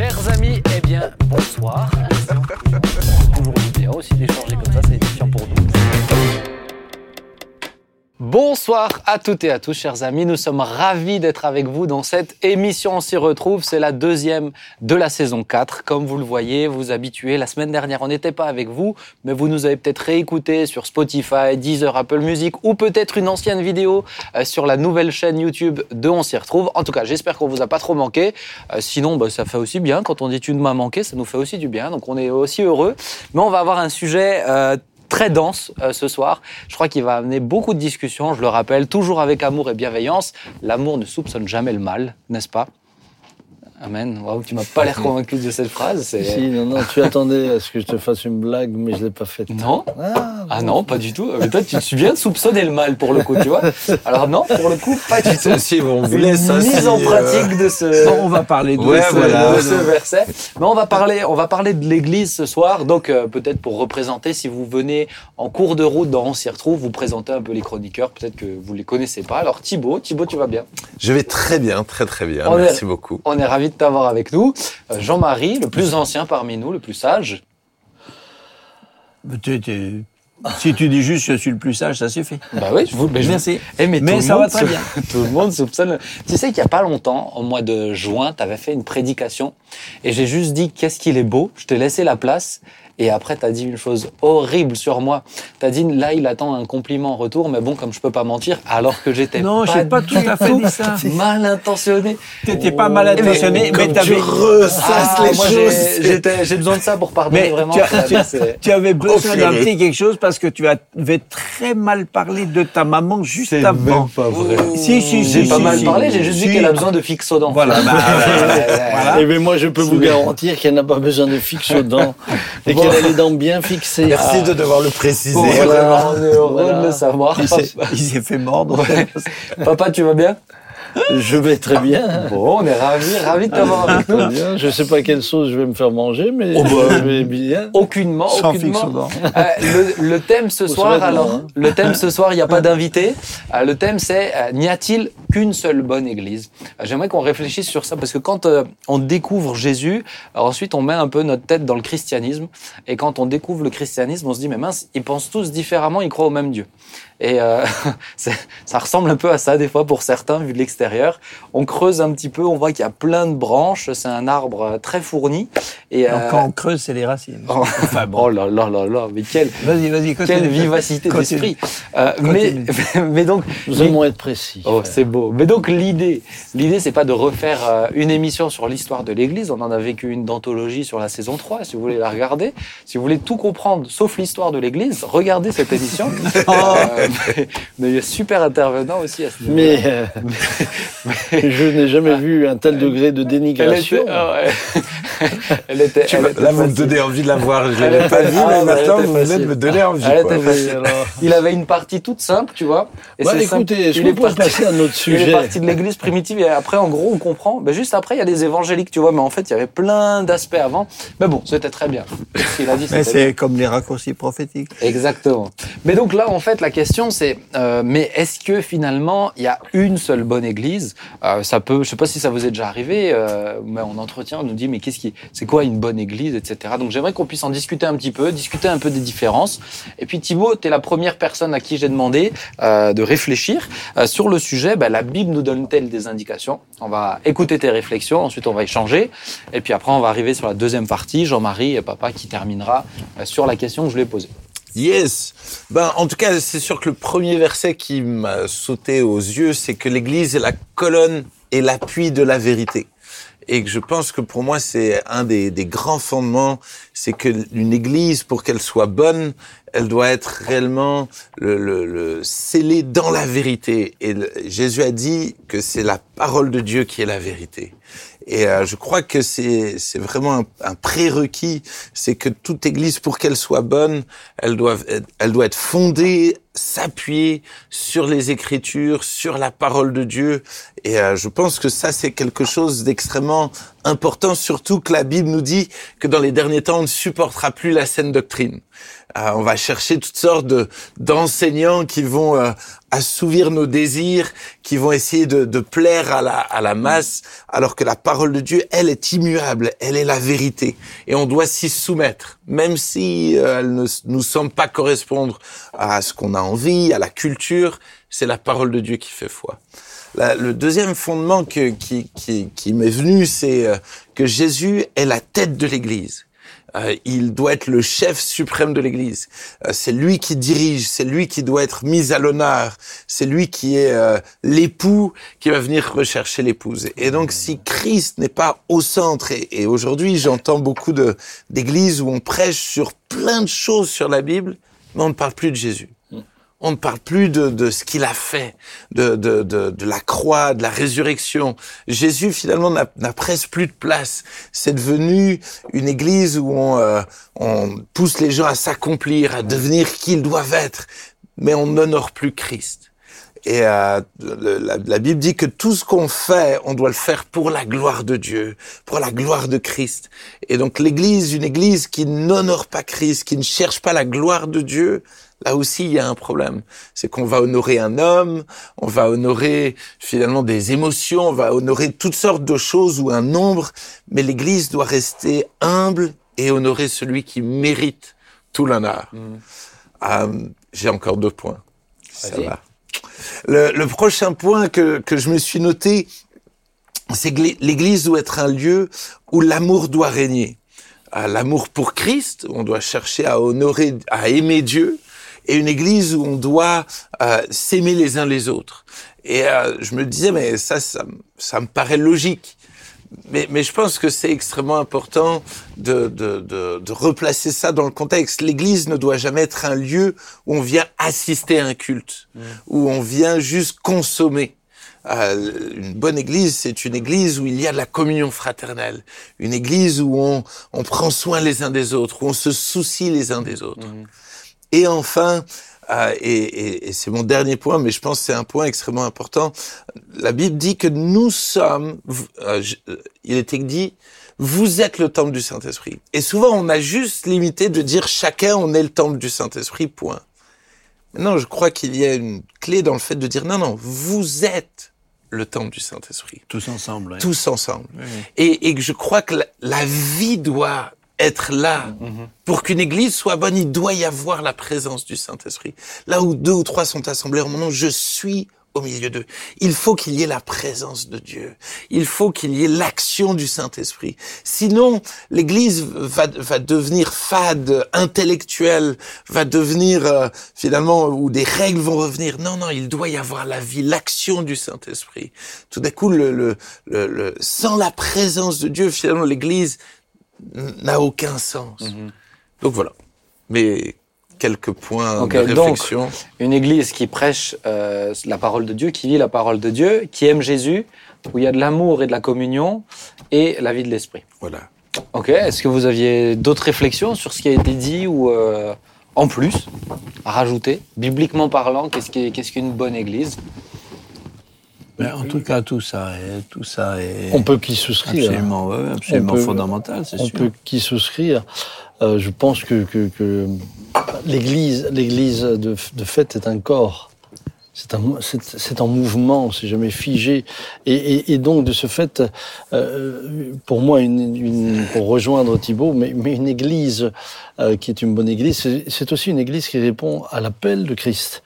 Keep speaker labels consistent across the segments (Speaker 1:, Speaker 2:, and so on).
Speaker 1: Chers amis, eh bien, bonsoir. Toujours bien aussi d'échanger comme Bonsoir à toutes et à tous, chers amis. Nous sommes ravis d'être avec vous dans cette émission. On s'y retrouve. C'est la deuxième de la saison 4. Comme vous le voyez, vous habituez. La semaine dernière, on n'était pas avec vous, mais vous nous avez peut-être réécouté sur Spotify, Deezer, Apple Music ou peut-être une ancienne vidéo euh, sur la nouvelle chaîne YouTube de On s'y retrouve. En tout cas, j'espère qu'on vous a pas trop manqué. Euh, sinon, bah, ça fait aussi bien. Quand on dit tu ne m'as manqué, ça nous fait aussi du bien. Donc, on est aussi heureux. Mais on va avoir un sujet euh, très dense euh, ce soir. Je crois qu'il va amener beaucoup de discussions. Je le rappelle, toujours avec amour et bienveillance. L'amour ne soupçonne jamais le mal, n'est-ce pas? Amen. Waouh, tu m'as pas l'air convaincu de cette phrase.
Speaker 2: Si, non, non, tu attendais à ce que je te fasse une blague, mais je l'ai pas faite.
Speaker 1: Non
Speaker 2: Ah,
Speaker 1: Ah non, pas du tout. Mais toi, tu tu viens de soupçonner le mal pour le coup, tu vois. Alors non, pour le coup, pas du tout.
Speaker 3: Si on
Speaker 1: Une
Speaker 3: voulait ça,
Speaker 1: mise en
Speaker 3: euh,
Speaker 1: pratique de ce.
Speaker 4: Bon, on va parler de
Speaker 3: Ouais,
Speaker 4: ce-
Speaker 3: voilà.
Speaker 1: de ce verset. Mais on va parler, on va parler de l'Église ce soir. Donc euh, peut-être pour représenter, si vous venez en cours de route dans On s'y retrouve, vous présenter un peu les chroniqueurs. Peut-être que vous les connaissez pas. Alors Thibaut, Thibaut, tu vas bien.
Speaker 3: Je vais très bien, très très bien.
Speaker 1: On est-
Speaker 3: Merci beaucoup.
Speaker 1: On est ravis de t'avoir avec nous. Euh, Jean-Marie, le plus ancien parmi nous, le plus sage.
Speaker 4: Si tu dis juste je suis le plus sage, ça suffit.
Speaker 1: Bah oui, je vous. mais je-
Speaker 4: Merci.
Speaker 1: Eh, mais
Speaker 4: Mais ça va très bien.
Speaker 1: Tout le monde soupçonne. Tu sais qu'il y a pas longtemps, au mois de juin, tu avais fait une prédication et j'ai juste dit qu'est-ce qu'il est beau? Je t'ai laissé la place et après tu as dit une chose horrible sur moi. Tu as dit là il attend un compliment en retour, mais bon comme je peux pas mentir, alors que j'étais
Speaker 4: Non,
Speaker 1: pas
Speaker 4: j'ai pas tout à fait dit ça.
Speaker 1: mal intentionné.
Speaker 4: T'étais pas mal
Speaker 1: mais
Speaker 4: intentionné, mais
Speaker 3: tu
Speaker 4: t'avais.
Speaker 3: ressasses
Speaker 1: Ah,
Speaker 3: les
Speaker 1: moi
Speaker 3: choses.
Speaker 1: j'ai- j'ai besoin de ça pour pardonner
Speaker 4: Mais
Speaker 1: vraiment.
Speaker 4: tu as-
Speaker 1: ça,
Speaker 4: tu as-
Speaker 1: c'est-
Speaker 4: Tu avais besoin
Speaker 3: Oh,
Speaker 4: d'un petit quelque chose parce que tu avais très mal parlé de ta maman juste
Speaker 1: C'est
Speaker 4: avant.
Speaker 1: même pas vrai.
Speaker 4: Si, si,
Speaker 1: J'ai
Speaker 4: si,
Speaker 1: pas
Speaker 4: si,
Speaker 1: mal
Speaker 4: si.
Speaker 1: parlé, j'ai juste dit qu'elle a besoin de fixodent.
Speaker 4: Voilà, bah,
Speaker 1: Voilà.
Speaker 2: Eh bien, moi, je peux vous garantir qu'elle n'a pas besoin de fixe aux dents et. Qu'elle a les dents bien fixées.
Speaker 3: Merci de devoir le préciser.
Speaker 1: Bon,
Speaker 2: Voilà.
Speaker 1: voilà, on est heureux
Speaker 2: Voilà.
Speaker 1: de le savoir.
Speaker 4: Il s'est- il s'est fait mordre.
Speaker 1: Ouais. Papa, tu vas bien?
Speaker 2: Je vais très bien.
Speaker 1: Bon, on est ravis, ravis de t'avoir avec nous.
Speaker 2: Très bien. Je sais pas quelle sauce je vais me faire manger, mais
Speaker 1: Oh, bah.
Speaker 2: je vais bien.
Speaker 1: Aucunement,
Speaker 4: Sans
Speaker 1: aucunement. Euh, le, le thème ce
Speaker 2: Faut
Speaker 1: soir, alors,
Speaker 2: hein.
Speaker 1: le thème ce soir, il n'y a pas d'invité. Euh, le thème, c'est euh, n'y a-t-il qu'une seule bonne Église? J'aimerais qu'on réfléchisse sur ça parce que quand euh, on découvre Jésus, ensuite on met un peu notre tête dans le christianisme et quand on découvre le christianisme, on se dit mais mince, ils pensent tous différemment, ils croient au même Dieu. Et euh, ça ressemble un peu à ça des fois pour certains vu de l'extérieur. On creuse un petit peu, on voit qu'il y a plein de branches, c'est un arbre euh, très fourni. Et
Speaker 4: Donc,
Speaker 1: euh,
Speaker 4: Quand on creuse, c'est les racines.
Speaker 1: oh,
Speaker 4: Enfin bon.
Speaker 1: oh là là là là, mais quel
Speaker 4: Vas-y, vas-y, continue.
Speaker 1: quelle vivacité d'esprit. Euh, mais, mais donc,
Speaker 2: Nous aimons être précis.
Speaker 1: oh, c'est beau. Mais donc l'idée, l'idée, c'est pas de refaire euh, une émission sur l'histoire de l'Église. On en a vécu une d'anthologie sur la saison 3, si vous voulez la regarder. Si vous voulez tout comprendre, sauf l'histoire de l'Église, regardez cette émission. Euh, mais, mais il y a super intervenant aussi à ce niveau.
Speaker 2: Mais euh, je n'ai jamais vu un tel degré de
Speaker 1: elle
Speaker 2: dénigration.
Speaker 1: était, ah ouais. elle était,
Speaker 3: Tu
Speaker 1: elle
Speaker 3: m'as-
Speaker 1: était
Speaker 3: Là, vous me donnez envie de la voir. Je
Speaker 1: Elle
Speaker 3: l'avais pas vue,
Speaker 1: ah,
Speaker 3: mais maintenant, vous venez de me donner envie.
Speaker 1: Elle
Speaker 3: quoi.
Speaker 1: était facile.
Speaker 2: alors.
Speaker 1: Il avait une partie toute simple, tu vois. Et
Speaker 2: Bah,
Speaker 1: c'est simple.
Speaker 2: écoutez, est-ce
Speaker 1: Il
Speaker 2: peut
Speaker 1: parti-
Speaker 2: passer à notre
Speaker 1: Il est
Speaker 2: sujet
Speaker 1: parti de l'église primitive et après, en gros, on comprend. Ben, juste après, il y a des évangéliques, tu vois, mais en fait, il y avait plein d'aspects avant. Mais bon, c'était très bien. Ce qu'il a dit,
Speaker 4: Mais c'est comme les raccourcis prophétiques.
Speaker 1: Exactement. Mais donc là, en fait, la question, c'est, euh, mais est-ce que finalement, il y a une seule bonne église? Euh, Ça peut, je sais pas si ça vous est déjà arrivé, euh, mais en entretien, on nous dit, mais qu'est-ce qui, c'est quoi une bonne église, etc. Donc j'aimerais qu'on puisse en discuter un petit peu, discuter un peu des différences. Et puis Thibaut, tu es la première personne à qui j'ai demandé euh, de réfléchir euh, sur le sujet. Ben, la Bible nous donne-t-elle des indications? On va écouter tes réflexions, ensuite on va échanger, et puis après on va arriver sur la deuxième partie. Jean-Marie et Papa qui terminera euh, sur la question que je lui ai posée.
Speaker 3: Yes. Ben, en tout cas, c'est sûr que le premier verset qui m'a sauté aux yeux, c'est que l'Église est la colonne et l'appui de la vérité. Et je pense que pour moi, c'est un des, grands fondements, c'est que une Église, pour qu'elle soit bonne, elle doit être réellement le, le, le scellée dans la vérité. Et Jésus a dit que c'est la parole de Dieu qui est la vérité. Et euh, je crois que c'est vraiment un, un prérequis, c'est que toute Église, pour qu'elle soit bonne, elle doit être- elle doit être fondée s'appuyer sur les Écritures, sur la parole de Dieu. Et euh, je pense que ça, c'est quelque chose d'extrêmement important, surtout que la Bible nous dit que dans les derniers temps, on ne supportera plus la saine doctrine. Euh, on va chercher toutes sortes de d'enseignants qui vont euh, assouvir nos désirs, qui vont essayer de, plaire à la, à la masse, alors que la parole de Dieu, elle est immuable, elle est la vérité, et on doit s'y soumettre, même si euh, elle ne nous semble pas correspondre à ce qu'on a envie, à la culture, c'est la parole de Dieu qui fait foi. Le deuxième fondement qui, m'est venu, c'est que Jésus est la tête de l'Église. Euh, il doit être le chef suprême de l'Église. Euh, c'est lui qui dirige, c'est lui qui doit être mis à l'honneur, c'est lui qui est euh, l'époux qui va venir rechercher l'épouse. Et donc, si Christ n'est pas au centre, et, et aujourd'hui j'entends beaucoup d'églises où on prêche sur plein de choses sur la Bible, mais on ne parle plus de Jésus. On ne parle plus de, de ce qu'il a fait, de, de, de, la croix, de la résurrection. Jésus, finalement, n'a presque plus de place. C'est devenu une église où on, euh, on pousse les gens à s'accomplir, à devenir qui ils doivent être, mais on n'honore plus Christ. Et euh, la, la Bible dit que tout ce qu'on fait, on doit le faire pour la gloire de Dieu, pour la gloire de Christ. Et donc l'Église, une Église qui n'honore pas Christ, qui ne cherche pas la gloire de Dieu, là aussi il y a un problème. C'est qu'on va honorer un homme, on va honorer finalement des émotions, on va honorer toutes sortes de choses ou un nombre, mais l'Église doit rester humble et honorer celui qui mérite tout l'honneur. Euh, J'ai encore deux points. Ça va. Le, le prochain point que, que je me suis noté, c'est que l'É- l'Église doit être un lieu où l'amour doit régner. Euh, L'amour pour Christ, on doit chercher à honorer, à aimer Dieu, et une Église où on doit euh, s'aimer les uns les autres. Et euh, je me disais, mais ça, ça, me- ça me paraît logique. Mais, mais je pense que c'est extrêmement important de, de, de, de replacer ça dans le contexte. L'Église ne doit jamais être un lieu où on vient assister à un culte, où on vient juste consommer. Euh, une bonne église, c'est une église où il y a de la communion fraternelle, une église où on, on prend soin les uns des autres, où on se soucie les uns des autres. Et enfin, euh, et, et- et c'est mon dernier point, mais je pense que c'est un point extrêmement important. La Bible dit que nous sommes, euh, je- euh, il était dit, vous êtes le temple du Saint-Esprit. Et souvent, on a juste limité de dire chacun, on est le temple du Saint-Esprit, point. Non, je crois qu'il y a une clé dans le fait de dire non, non, vous êtes le temple du Saint-Esprit
Speaker 4: Tous ensemble. ouais.
Speaker 3: tous ensemble.
Speaker 4: Oui.
Speaker 3: Et, et que je crois que la, la vie doit être là. Pour qu'une église soit bonne, il doit y avoir la présence du Saint-Esprit. Là où deux ou trois sont assemblés en mon nom, je suis au milieu d'eux. Il faut qu'il y ait la présence de Dieu. Il faut qu'il y ait l'action du Saint-Esprit. Sinon, l'église va, va devenir fade, intellectuelle, va devenir euh, finalement où des règles vont revenir. Non, non, il doit y avoir la vie, l'action du Saint-Esprit. Tout d'un coup, le, le, le, le- sans la présence de Dieu, finalement, l'église n'a aucun sens. Donc voilà. Mais quelques points de
Speaker 1: donc,
Speaker 3: réflexion.
Speaker 1: Une église qui prêche euh, la parole de Dieu, qui vit la parole de Dieu, qui aime Jésus, où il y a de l'amour et de la communion et la vie de l'esprit.
Speaker 3: Voilà.
Speaker 1: Ok, est-ce que vous aviez d'autres réflexions sur ce qui a été dit ou euh, en plus à rajouter Bibliquement parlant, qu'est-ce qu'une bonne église?
Speaker 4: Mais en tout cas, tout ça, est, tout ça est
Speaker 2: On peut qu'y souscrire.
Speaker 4: absolument, ouais, ouais, absolument
Speaker 2: peut-
Speaker 4: fondamental, c'est
Speaker 2: On peut qu'y souscrire. Euh, je pense que, que, que l'Église, l'Église de, de fait est un corps. C'est en mouvement, c'est jamais figé. Et, et, et donc, de ce fait, euh, pour moi, une, une, pour rejoindre Thibault, mais, mais une église euh, qui est une bonne église, c'est, aussi une église qui répond à l'appel de Christ.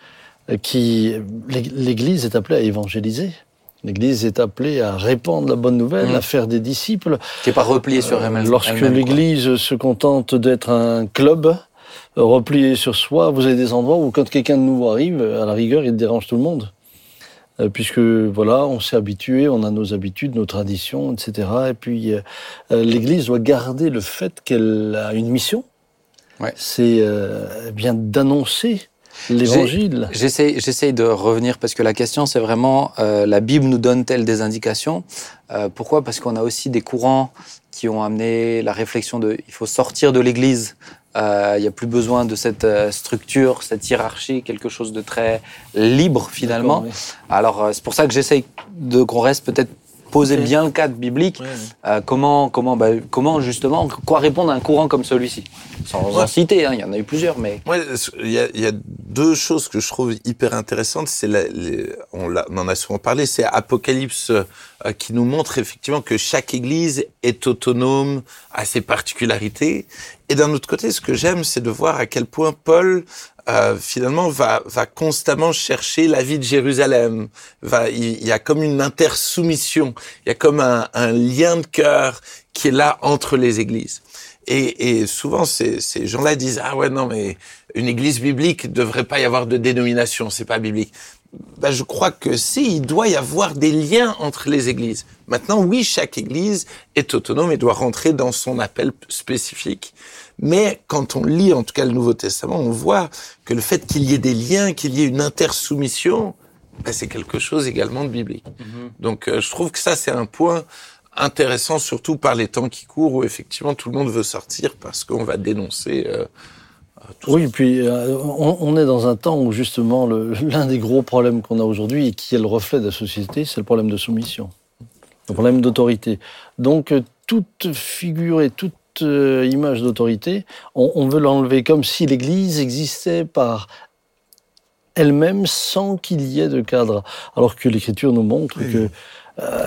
Speaker 2: Qui, l'église est appelée à évangéliser. L'église est appelée à répandre la bonne nouvelle,
Speaker 1: Mhm.
Speaker 2: à faire des disciples.
Speaker 1: Qui n'est pas repliée sur
Speaker 2: Euh,
Speaker 1: elle-même
Speaker 2: Lorsque
Speaker 1: elle-même, quoi.
Speaker 2: l'Église se contente d'être un club euh, replié sur soi, vous avez des endroits où quand quelqu'un de nouveau arrive, à la rigueur, il dérange tout le monde. Euh, Puisque voilà, on s'est habitué, on a nos habitudes, nos traditions, etc. Et puis euh, euh, l'Église doit garder le fait qu'elle a une mission.
Speaker 1: Ouais.
Speaker 2: C'est euh, bien d'annoncer l'Évangile.
Speaker 1: J'essaye, de revenir parce que la question c'est vraiment euh, la Bible nous donne-t-elle des indications? Euh, Pourquoi? Parce qu'on a aussi des courants qui ont amené la réflexion de il faut sortir de l'Église Euh, il n'y a plus besoin de cette structure, cette hiérarchie, quelque chose de très libre finalement. Alors c'est pour ça que j'essaye de qu'on reste peut-être poser bien le cadre biblique.
Speaker 3: Ouais, ouais.
Speaker 1: Euh, comment, comment, bah, comment justement, quoi répondre à un courant comme celui-ci? Sans en citer, hein, il y en a eu plusieurs, mais
Speaker 3: il y a, il y a deux choses que je trouve hyper intéressantes. C'est la- les- on, l'a- on en a souvent parlé. C'est Apocalypse euh, qui nous montre effectivement que chaque Église est autonome à ses particularités. Et d'un autre côté, ce que j'aime, c'est de voir à quel point Paul euh, finalement va, va constamment chercher la vie de Jérusalem. Va, il, y a comme une intersoumission. Il y a comme un, un lien de cœur qui est là entre les églises. Et, et souvent, ces, ces gens-là disent ah ouais non mais une église biblique devrait pas y avoir de dénomination, c'est pas biblique. Ben, je crois que si, il doit y avoir des liens entre les églises. Maintenant, oui, chaque église est autonome et doit rentrer dans son appel spécifique. Mais quand on lit, en tout cas, le Nouveau Testament, on voit que le fait qu'il y ait des liens, qu'il y ait une intersoumission, ben, c'est quelque chose également de biblique. Donc, euh, je trouve que ça, c'est un point intéressant, surtout par les temps qui courent, où effectivement tout le monde veut sortir parce qu'on va dénoncer. euh,
Speaker 2: Oui, puis euh, on, on est dans un temps où justement l'un des gros problèmes qu'on a aujourd'hui et qui est le reflet de la société, c'est le problème de soumission, le problème d'autorité. Donc euh, toute figure et toute euh, image d'autorité, on, on veut l'enlever comme si l'Église existait par elle-même sans qu'il y ait de cadre. Alors que l'Écriture nous montre que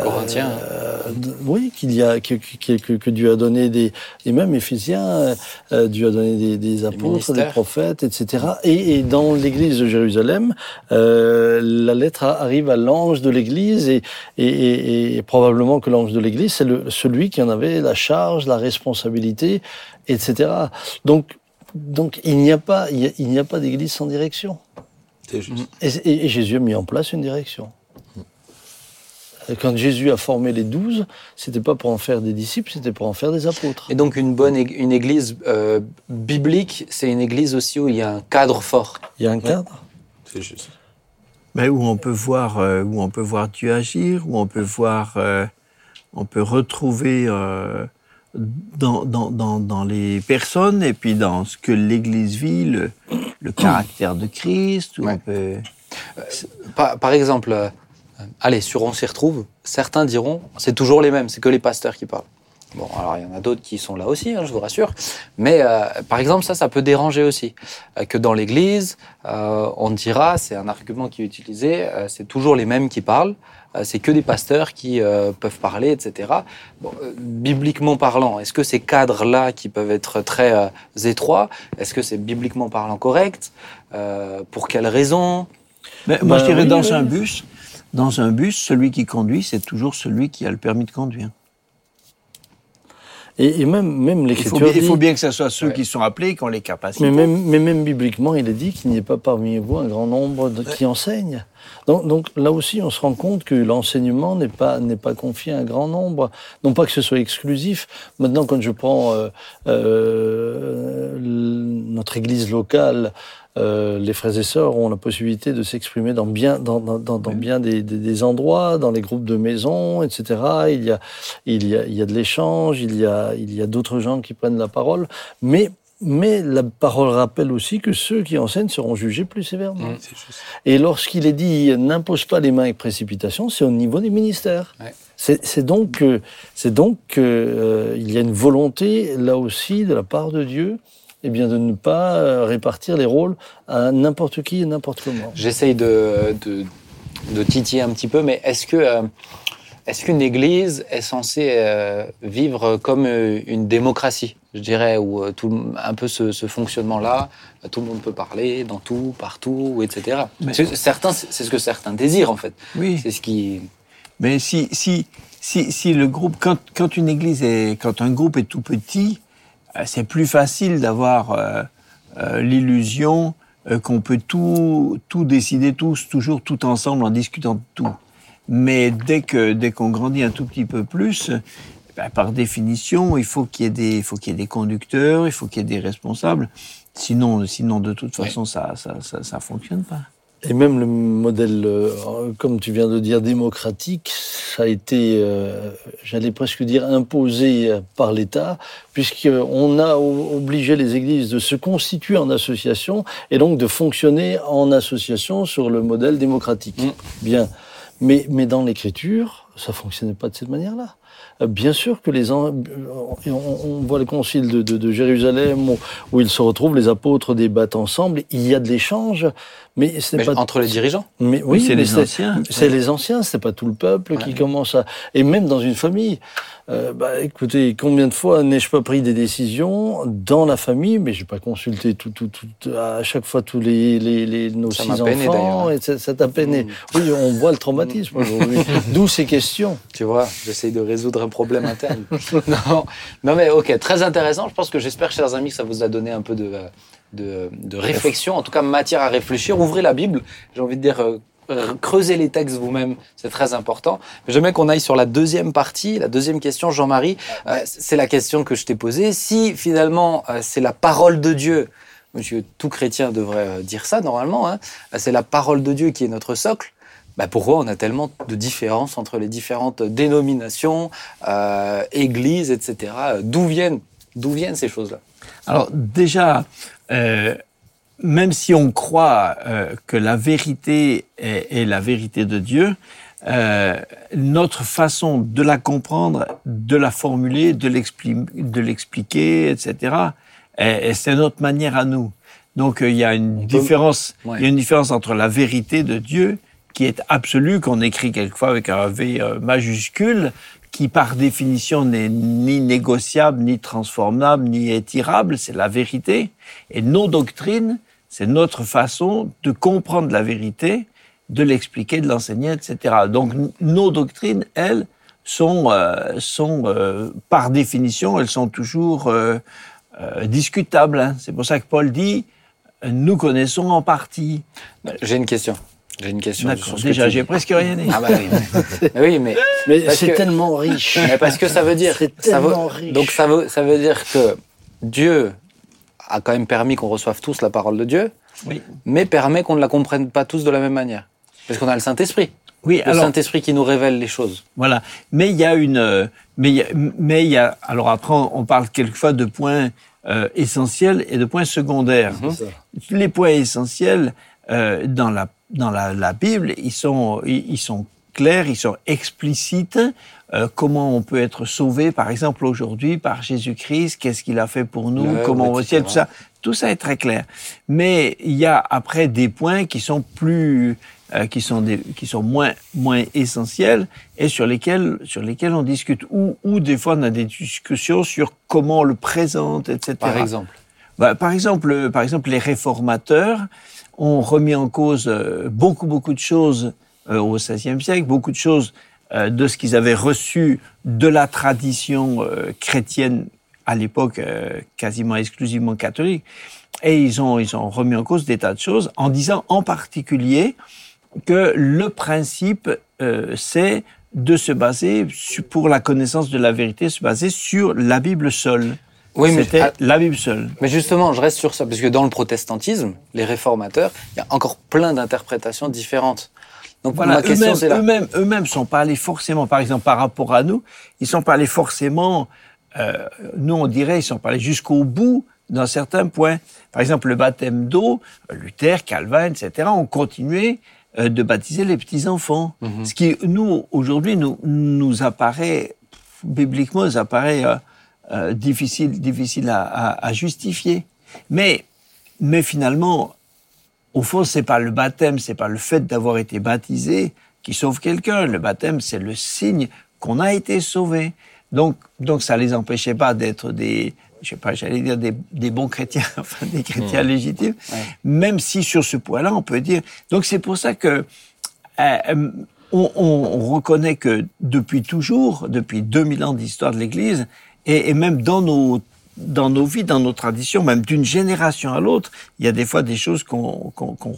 Speaker 1: Corinthiens.
Speaker 2: euh, oui, qu'il y a que, que, que- que Dieu a donné des et même Éphésiens, euh, Dieu a donné des, des apôtres, des prophètes, etc. Et, et dans l'Église de Jérusalem, euh, la lettre arrive à l'ange de l'Église et, et, et- et probablement que l'ange de l'Église c'est le, celui qui en avait la charge, la responsabilité, etc. Donc donc il n'y a pas il a- n'y a pas d'Église sans direction.
Speaker 3: c'est juste.
Speaker 2: Et, et- et Jésus a mis en place une direction. Et Quand Jésus a formé les douze, c'était pas pour en faire des disciples, c'était pour en faire des apôtres.
Speaker 1: Et donc une bonne ég- une église euh, biblique, c'est une église aussi où il y a un cadre fort.
Speaker 2: Il y a un cadre.
Speaker 3: C'est juste.
Speaker 4: Mais où on peut voir, euh, où on peut voir Dieu agir, où on peut voir, euh, on peut retrouver euh, dans, dans, dans, dans les personnes et puis dans ce que l'Église vit, le, le caractère de Christ. Où
Speaker 1: Ouais.
Speaker 4: on peut...
Speaker 1: Par, par exemple, euh, allez, sur On s'y retrouve, certains diront c'est toujours les mêmes, c'est que les pasteurs qui parlent. Bon, alors il y en a d'autres qui sont là aussi, hein, je vous rassure. Mais euh, par exemple, ça, ça peut déranger aussi. Euh, que dans l'Église, euh, on dira, c'est un argument qui est utilisé, euh, c'est toujours les mêmes qui parlent. euh, c'est que des pasteurs qui euh, peuvent parler, etc. Bon, euh, bibliquement parlant, est-ce que ces cadres-là, qui peuvent être très euh, étroits, est-ce que c'est bibliquement parlant correct? Euh, Pour quelles raisons
Speaker 4: Mais moi, je dirais dans
Speaker 2: oui.
Speaker 4: un bus, dans un bus, celui qui conduit, c'est toujours celui qui a le permis de conduire.
Speaker 2: Et, et même, même
Speaker 4: Il
Speaker 2: l'Écriture
Speaker 4: il
Speaker 2: dit,
Speaker 4: faut bien que ce soit ceux
Speaker 1: Ouais.
Speaker 4: qui sont appelés, qui ont les capacités.
Speaker 2: mais même, mais même bibliquement, il est dit qu'il n'y ait pas parmi vous un grand nombre de, qui enseignent. Donc, donc là aussi, on se rend compte que l'enseignement n'est pas n'est pas confié à un grand nombre. Non pas que ce soit exclusif. Maintenant, quand je prends euh, euh, notre Église locale, euh, les frères et sœurs ont la possibilité de s'exprimer dans bien dans, dans, dans, dans bien des, des, des endroits, dans les groupes de maisons, etc. Il y a il y a il y a de l'échange, il y a il y a d'autres gens qui prennent la parole, mais mais la parole rappelle aussi que ceux qui enseignent seront jugés plus sévèrement. Et lorsqu'il est dit n'impose pas les mains avec précipitation, c'est au niveau des ministères.
Speaker 1: Ouais.
Speaker 2: C'est donc c'est donc euh, il y a une volonté là aussi de la part de Dieu, eh bien de ne pas euh, répartir les rôles à n'importe qui et n'importe comment.
Speaker 1: J'essaye de, de, de titiller un petit peu, mais est-ce que euh, est-ce qu'une église est censée euh, vivre comme une démocratie, je dirais, où tout, le- un peu ce, ce fonctionnement-là, tout le monde peut parler dans tout, partout, etc.
Speaker 4: Mais-
Speaker 1: C'est- Certains, c'est ce que certains désirent en fait.
Speaker 4: Oui.
Speaker 1: C'est ce qui.
Speaker 4: Mais si, si, si, si le groupe, quand, quand une église est, quand un groupe est tout petit, euh, c'est plus facile d'avoir euh, euh, l'illusion euh, qu'on peut tout, tout décider tous, toujours tout ensemble en discutant de tout. Mais dès que, dès qu'on grandit un tout petit peu plus, ben, par définition, il faut qu'il y ait des, il faut qu'il y ait des conducteurs, il faut qu'il y ait des responsables. Sinon, sinon de toute façon, ça, ça, ça, ça fonctionne pas.
Speaker 2: Et même le modèle, euh, comme tu viens de dire, démocratique, ça a été, euh, j'allais presque dire, imposé par l'État, puisqu'on a obligé les églises de se constituer en association et donc de fonctionner en association sur le modèle démocratique.
Speaker 1: Mm.
Speaker 2: Bien. Mais, mais dans l'écriture, ça fonctionnait pas de cette manière-là. Euh, Bien sûr que les en- on, voit le concile de, de, de Jérusalem où, où ils se retrouvent, les apôtres débattent ensemble. Il y a de l'échange, mais ce n'est
Speaker 1: Mais
Speaker 2: pas
Speaker 1: entre les dirigeants.
Speaker 2: mais
Speaker 4: Oui,
Speaker 2: oui,
Speaker 4: c'est les anciens.
Speaker 2: C'est les anciens, c'est pas tout le peuple qui commence à. Et même dans une famille, euh, bah, écoutez, combien de fois n'ai-je pas pris des décisions dans la famille, mais j'ai pas consulté tout, tout, tout, à chaque fois tous les, les, les nos
Speaker 1: Ça
Speaker 2: six
Speaker 1: peiné,
Speaker 2: enfants,
Speaker 1: d'ailleurs.
Speaker 2: et ça t'a peiné.
Speaker 1: Mm.
Speaker 2: Oui, on voit le traumatisme aujourd'hui. D'où ces questions.
Speaker 1: Tu vois, j'essaye de résoudre un problème interne. non, non, mais ok, très intéressant. Je pense que j'espère, chers amis, que ça vous a donné un peu de, de, réflexion, en tout cas matière à réfléchir. Ouvrez la Bible, j'ai envie de dire, euh, creusez les textes vous-même, c'est très important. J'aimerais qu'on aille sur la deuxième partie, la deuxième question, Jean-Marie. Euh, c'est la question que je t'ai posée. Si finalement euh, c'est la parole de Dieu, monsieur, tout chrétien devrait euh, dire ça normalement, hein, c'est la parole de Dieu qui est notre socle. Bah pourquoi on a tellement de différences entre les différentes dénominations, euh, églises, etc. D'où viennent, d'où viennent ces choses-là?
Speaker 4: Alors déjà, euh, même si on croit euh, que la vérité est, est la vérité de Dieu, euh, notre façon de la comprendre, de la formuler, de l'expli- de l'expliquer, etc., est- est- c'est notre manière à nous. Donc euh, il y a une différence,
Speaker 1: Ouais.
Speaker 4: il y a une différence entre la vérité de Dieu qui est absolue, qu'on écrit quelquefois avec un V euh, majuscule, qui par définition n'est ni négociable, ni transformable, ni étirable, c'est la vérité. Et nos doctrines, c'est notre façon de comprendre la vérité, de l'expliquer, de l'enseigner, etc. Donc nos doctrines, elles, sont, euh, euh, par définition, elles sont toujours discutables. hein. C'est pour ça que Paul dit, nous connaissons en partie.
Speaker 1: J'ai une question. J'ai une question. Sur ce que
Speaker 4: Déjà, j'ai
Speaker 1: dis.
Speaker 4: presque rien dit.
Speaker 1: Ah bah oui, mais, mais oui, mais,
Speaker 2: Mais
Speaker 1: Parce
Speaker 2: c'est
Speaker 1: que-
Speaker 2: tellement riche.
Speaker 1: mais parce que ça veut dire,
Speaker 2: C'est
Speaker 1: ça veut-
Speaker 2: tellement riche.
Speaker 1: donc ça veut, ça veut dire que Dieu a quand même permis qu'on reçoive tous la parole de Dieu,
Speaker 4: Oui.
Speaker 1: mais permet qu'on ne la comprenne pas tous de la même manière, parce qu'on a le Saint Esprit,
Speaker 4: Oui,
Speaker 1: le
Speaker 4: alors,
Speaker 1: Saint Esprit qui nous révèle les choses.
Speaker 4: Voilà. Mais il y a une, euh, mais il y a, mais il y a, alors après, on parle quelquefois de points euh, essentiels et de points secondaires.
Speaker 2: Ça.
Speaker 4: Les points essentiels euh, dans la dans la, la Bible, ils sont ils, sont clairs, ils sont explicites. Euh, comment on peut être sauvé, par exemple aujourd'hui par Jésus-Christ, qu'est-ce qu'il a fait pour nous, comment on va au ciel, tout ça, tout ça est très clair. Mais il y a après des points qui sont plus euh, qui sont des, qui sont moins moins essentiels et sur lesquels sur lesquels on discute ou ou des fois on a des discussions sur comment on le présente, etc.
Speaker 1: Par exemple.
Speaker 4: Bah, par exemple, par exemple, les réformateurs ont remis en cause euh, beaucoup, beaucoup de choses euh, au XVIe siècle, beaucoup de choses euh, de ce qu'ils avaient reçu de la tradition chrétienne à l'époque quasiment exclusivement catholique. Et ils ont, ils ont remis en cause des tas de choses en disant en particulier que le principe, c'est de se baser, pour la connaissance de la vérité, se baser sur la Bible seule.
Speaker 1: Oui, mais-
Speaker 4: C'était la Bible seule.
Speaker 1: Mais justement, je reste sur ça, parce que dans le protestantisme, les réformateurs, il y a encore plein d'interprétations différentes. Donc
Speaker 4: Voilà,
Speaker 1: ma question,
Speaker 4: eux-mêmes,
Speaker 1: c'est là.
Speaker 4: eux-mêmes, eux-mêmes sont pas allés forcément, par exemple, par rapport à nous, ils sont pas allés forcément, euh, nous on dirait, ils sont pas allés jusqu'au bout dans certains points. Par exemple, le baptême d'eau, Luther, Calvin, etc., ont continué euh, de baptiser les petits enfants.
Speaker 1: Mhm.
Speaker 4: Ce qui, nous, aujourd'hui, nous, nous apparaît, bibliquement, nous apparaît euh, euh, difficile, difficile à, à- à justifier. Mais, mais finalement, au fond, c'est pas le baptême, c'est pas le fait d'avoir été baptisé qui sauve quelqu'un. Le baptême, c'est le signe qu'on a été sauvé. Donc, donc ça les empêchait pas d'être des, je sais pas, j'allais dire des, des bons chrétiens, enfin des chrétiens légitimes.
Speaker 1: Ouais.
Speaker 4: Même si sur ce point-là, on peut dire. Donc c'est pour ça que euh, euh, on, on- on reconnaît que depuis toujours, depuis 2000 ans d'histoire de l'Église, et, et même dans nos dans nos vies, dans nos traditions, même d'une génération à l'autre, il y a des fois des choses qu'on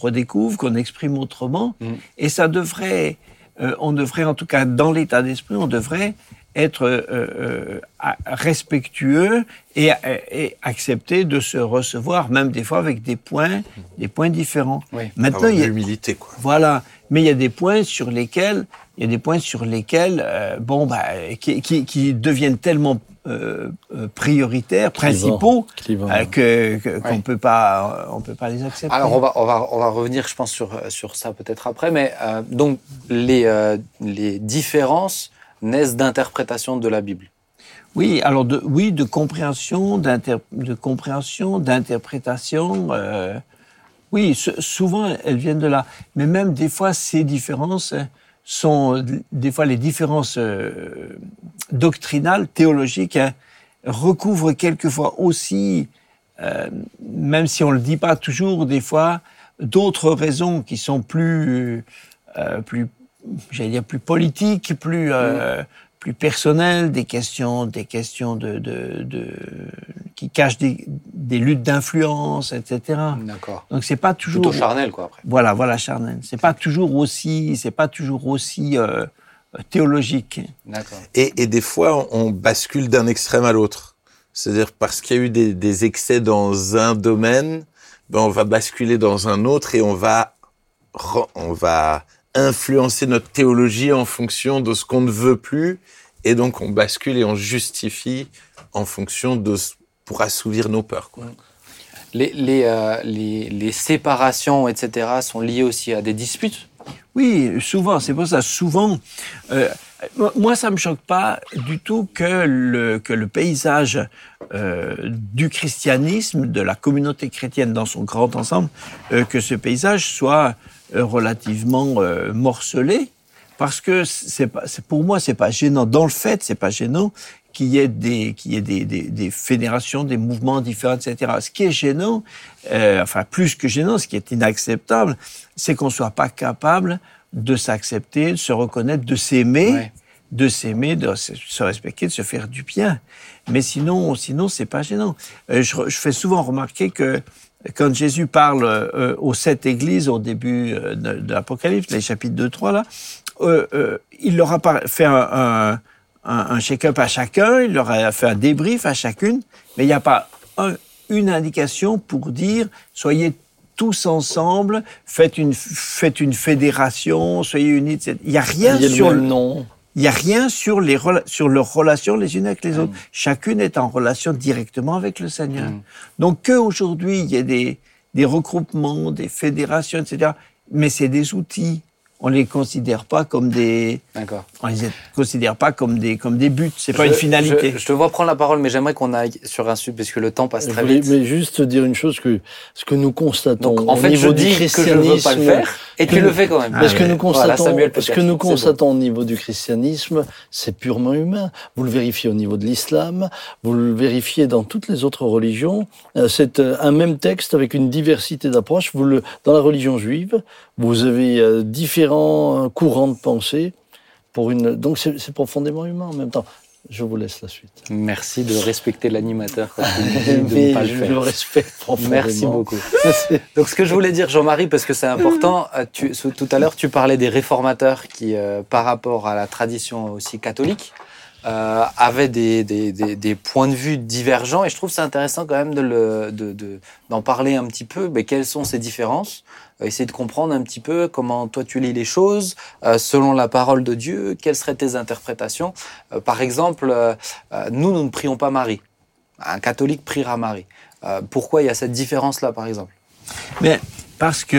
Speaker 4: redécouvre, qu'on exprime autrement,
Speaker 1: Mm.
Speaker 4: et ça devrait, euh, on devrait en tout cas dans l'état d'esprit, on devrait être euh, euh, respectueux et, et accepter de se recevoir, même des fois avec des points, des points différents.
Speaker 1: Oui.
Speaker 4: Maintenant, il y a,
Speaker 3: l'humilité, quoi.
Speaker 4: voilà. Mais il y a des points sur lesquels, il y a des points sur lesquels, euh, bon, bah, qui, qui, qui deviennent tellement euh, euh, prioritaires, principaux,
Speaker 2: Clivant.
Speaker 4: euh, que que- qu'on
Speaker 1: Ouais.
Speaker 4: peut pas, on peut pas les accepter.
Speaker 1: Alors on va, on va, on va revenir, je pense, sur, sur ça peut-être après, mais euh, donc les, euh, les différences naissent d'interprétation de la Bible.
Speaker 4: Oui, alors de, oui, de compréhension, d'inter, de compréhension, d'interprétation. euh, oui, souvent elles viennent de là. Mais même des fois, ces différences sont des fois les différences euh, doctrinales, théologiques, hein, recouvrent quelquefois aussi, euh, même si on le dit pas toujours, des fois d'autres raisons qui sont plus, euh, plus, j'allais dire plus politiques, plus euh, plus personnelles, des questions, des questions de, de, de qui cachent des, des luttes d'influence, etc.
Speaker 1: D'accord.
Speaker 4: Donc c'est pas toujours
Speaker 1: Plutôt charnel, quoi, après.
Speaker 4: voilà, voilà, charnel. C'est pas toujours aussi, c'est pas toujours aussi euh, théologique.
Speaker 1: D'accord.
Speaker 3: Et, et des fois, on bascule d'un extrême à l'autre. C'est-à-dire parce qu'il y a eu des, des excès dans un domaine, ben on va basculer dans un autre et on va, on va influencer notre théologie en fonction de ce qu'on ne veut plus. Et donc, on bascule et on justifie en fonction de pour assouvir nos peurs. Quoi.
Speaker 1: Les, les, euh, les, les séparations, etc., sont liées aussi à des disputes?
Speaker 4: Oui, souvent, c'est pour ça, souvent. euh, moi- ça me choque pas du tout que le, que le paysage euh, du christianisme, de la communauté chrétienne dans son grand ensemble, euh, que ce paysage soit relativement euh, morcelé, parce que c'est pas, pour moi, c'est pas gênant. Dans le fait, c'est pas gênant qu'il y ait des, qu'il y ait des, des, des fédérations, des mouvements différents, etc. Ce qui est gênant, euh, enfin plus que gênant, ce qui est inacceptable, c'est qu'on soit pas capable de s'accepter, de se reconnaître, de s'aimer,
Speaker 1: Ouais.
Speaker 4: de s'aimer, de se respecter, de se faire du bien. Mais sinon, sinon c'est pas gênant. Euh, je, je fais souvent remarquer que quand Jésus parle euh, aux sept églises au début euh, de, de l'Apocalypse, les chapitres 2, 3 là, euh, euh, il leur a fait un, un, un, un check-up à chacun, il leur a fait un débrief à chacune, mais il n'y a pas un- une indication pour dire soyez tous ensemble, faites une, faites une fédération, soyez unis. etc. Il n'y a rien
Speaker 2: Il y a le
Speaker 4: sur
Speaker 2: même nom.
Speaker 4: il n'y a rien sur, les sur leurs relations les unes avec les autres. Chacune est en relation directement avec le Seigneur.
Speaker 1: Mm.
Speaker 4: Donc qu'aujourd'hui, il y ait des, des regroupements, des fédérations, etc., mais c'est des outils. On les considère pas comme des,
Speaker 1: D'accord.
Speaker 4: on les considère pas comme des, comme des buts. C'est pas une finalité.
Speaker 1: Je, je te vois prendre la parole, mais j'aimerais qu'on aille sur un sujet, parce que le temps passe
Speaker 2: Je
Speaker 1: très
Speaker 2: voulais
Speaker 1: vite.
Speaker 2: mais juste dire une chose que ce que nous constatons
Speaker 1: Donc, en
Speaker 2: au
Speaker 1: fait,
Speaker 2: niveau
Speaker 1: je
Speaker 2: du
Speaker 1: dis que je ne veux pas le
Speaker 2: christianisme,
Speaker 1: faire, et tu
Speaker 2: que-
Speaker 1: le fais quand même.
Speaker 2: Mais ce que nous
Speaker 1: Voilà,
Speaker 2: constatons,
Speaker 1: Samuel
Speaker 2: ce que nous constatons au niveau du christianisme, c'est purement humain. Vous le vérifiez au niveau de l'islam, vous le vérifiez dans toutes les autres religions. Euh, C'est euh, un même texte avec une diversité d'approches. Vous le, dans la religion juive, vous avez euh, différents euh, courants de pensée. Pour une, donc c'est profondément humain en même temps. Je vous laisse la suite.
Speaker 1: Merci de respecter l'animateur de
Speaker 2: je le respecte profondément.
Speaker 1: Merci beaucoup. Donc, ce que je voulais dire, Jean-Marie, parce que c'est important, euh, tu, tout à l'heure, tu parlais des réformateurs qui, euh, par rapport à la tradition aussi catholique, euh, avaient des, des, des, des points de vue divergents. Et je trouve c'est intéressant quand même de le, de, de- d'en parler un petit peu. Mais quelles sont ces différences Essayer de comprendre un petit peu comment toi tu lis les choses, euh, selon la parole de Dieu, quelles seraient tes interprétations. Euh, par exemple, euh, euh, nous, nous ne prions pas Marie. Un catholique priera Marie. Euh, pourquoi il y a cette différence-là, par exemple?
Speaker 4: Mais parce que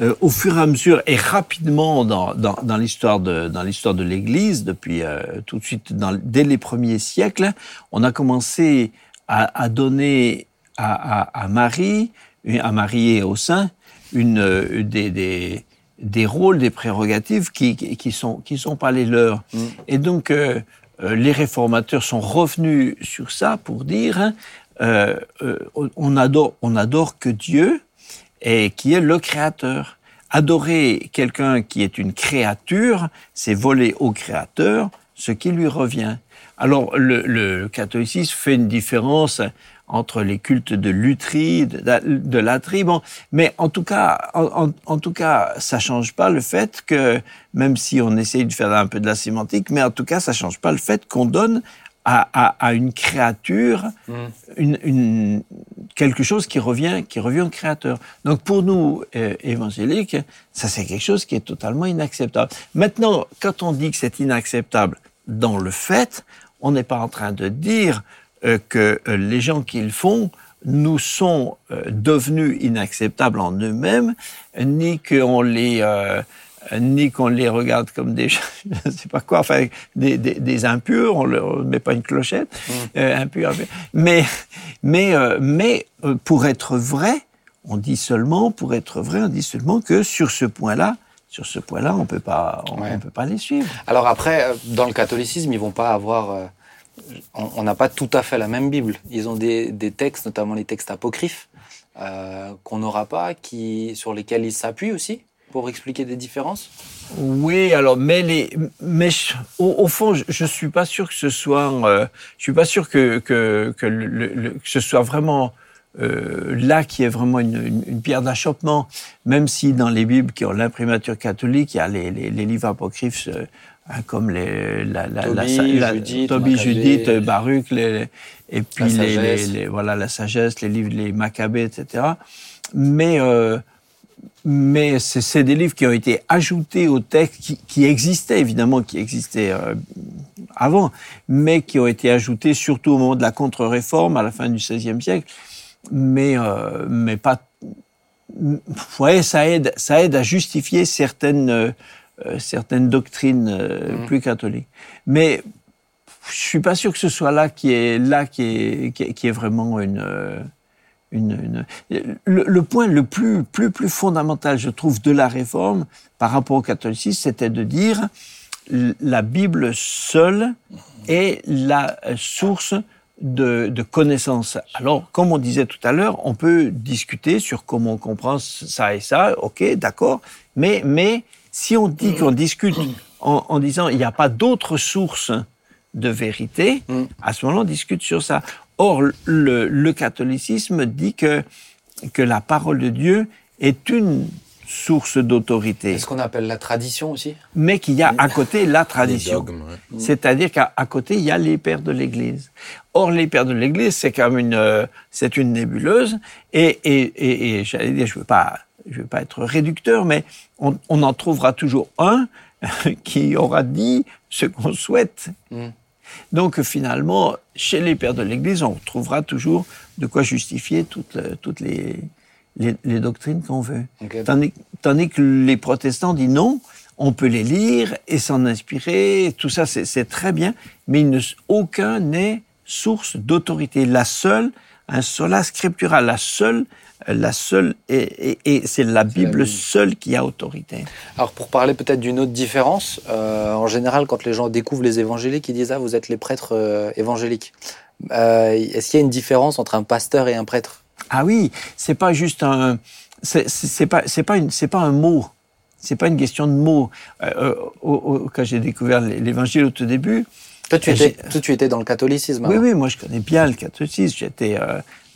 Speaker 4: euh, au fur et à mesure et rapidement dans, dans, l'histoire de dans de l'Église depuis euh, tout de suite dès les premiers siècles, on a commencé à, donner à, Marie, à Marie et au Saint, une euh, des, des des rôles, des prérogatives qui qui sont qui sont pas les leurs.
Speaker 1: Mm.
Speaker 4: Et donc euh, euh, les réformateurs sont revenus sur ça pour dire hein, euh, euh, on adore on adore que Dieu et qui est le créateur. Adorer quelqu'un qui est une créature, c'est voler au créateur ce qui lui revient. Alors le, le catholicisme fait une différence entre les cultes de lutherie, de, de latrie. Bon, mais en tout cas, en, en, tout cas, ça change pas le fait que, même si on essaye de faire un peu de la sémantique, mais en tout cas, ça change pas le fait qu'on donne à, à, à, une créature mm. une, une, quelque chose qui revient, qui revient au créateur. Donc pour nous euh, évangéliques, ça c'est quelque chose qui est totalement inacceptable. Maintenant, quand on dit que c'est inacceptable dans le fait, on n'est pas en train de dire que euh, les gens qui le font nous sont euh, devenus inacceptables en eux-mêmes, ni qu'on les ni qu'on les regarde comme des, je ne sais pas quoi, enfin des, des, des impurs, on ne met pas une clochette, mmh. impur, mais mais mais pour être vrai, on dit seulement pour être vrai, on dit seulement que sur ce point-là, sur ce point-là, on peut pas, on, peut pas les suivre.
Speaker 1: Alors après, dans le catholicisme, ils vont pas avoir on n'a pas tout à fait la même Bible. Ils ont des, textes, notamment les textes apocryphes, euh, qu'on n'aura pas, qui, sur lesquels ils s'appuient aussi pour expliquer des différences
Speaker 4: Oui, alors, mais, les, mais au, fond, je ne suis pas sûr que ce soit, euh, je suis pas sûr que, que, que, ce soit vraiment euh, là qui est vraiment une, pierre d'achoppement, même si dans les Bibles qui ont l'imprimature catholique, il y a les, les livres apocryphes Hein, comme les, la, la,
Speaker 1: Toby, la, Judith,
Speaker 4: Toby, Judith, Baruch, les, et puis les, les, voilà la sagesse, les livres, les Maccabées, etc. Mais euh, mais c'est des livres qui ont été ajoutés au texte, qui, qui existaient évidemment, qui existaient euh, avant, mais qui ont été ajoutés surtout au moment de la contre-réforme à la fin du XVIe siècle, mais euh, mais pas. Ouais, ça aide, ça aide à justifier certaines euh, euh, certaines doctrines euh, mmh. plus catholiques. Mais je suis pas sûr que ce soit là qui est là qui est qui est, vraiment une, euh, une, le, point le plus plus plus fondamental je trouve de la réforme par rapport au catholicisme c'était de dire la Bible seule est la source de, de connaissances. Alors, comme on disait tout à l'heure, on peut discuter sur comment on comprend ça et ça, ok, d'accord, mais, mais si on dit qu'on discute en, disant il n'y a pas d'autres sources de vérité, à ce moment-là, on discute sur ça. Or, le, catholicisme dit que, que la parole de Dieu est une source d'autorité.
Speaker 1: C'est ce qu'on appelle la tradition aussi?
Speaker 4: Mais qu'il y a à côté la tradition. C'est-à-dire qu'à côté, il y a les pères de l'Église. Or, les pères de l'Église, c'est comme une, c'est une nébuleuse. Et, et, et, j'allais dire, je veux pas, je veux pas être réducteur, mais on, on en trouvera toujours un qui aura dit ce qu'on souhaite. Mm. Donc finalement, chez les pères de l'Église, on trouvera toujours de quoi justifier toutes, toutes les, les, les doctrines qu'on veut. Tandis, tandis, que les protestants disent non, on peut les lire et s'en inspirer, tout ça c'est très bien, mais il ne, aucun n'est source d'autorité. La seule, un sola scriptura, la seule la seule, et, c'est la Bible seule qui a autorité.
Speaker 1: Alors pour parler peut-être d'une autre différence, euh, en général quand les gens découvrent les évangéliques, ils disent ah vous êtes les prêtres euh, évangéliques. Euh, est-ce qu'il y a une différence entre un pasteur et un prêtre?
Speaker 4: Ah oui, c'est pas juste un, c'est pas c'est pas c'est pas un mot. C'est pas une question de mots. quand j'ai découvert l'évangile au tout début,
Speaker 1: toi, tu étais, tu étais dans le catholicisme.
Speaker 4: Oui, oui, moi je connais bien le catholicisme. J'étais,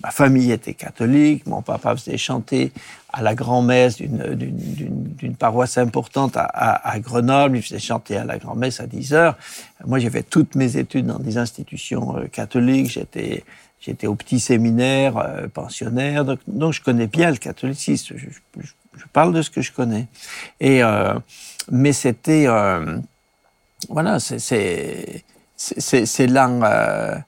Speaker 4: ma famille était catholique, mon papa faisait chanter à la grand-messe d'une paroisse importante à, à, Grenoble, il faisait chanter à la grand-messe à 10 heures. Moi, j'ai fait toutes mes études dans des institutions euh, catholiques, j'étais j'étais au petit séminaire, euh, pensionnaire, donc, donc, je connais bien le catholicisme, je, je, je, parle de ce que je connais. Et, euh, mais c'était, euh, voilà, c'est là... Euh,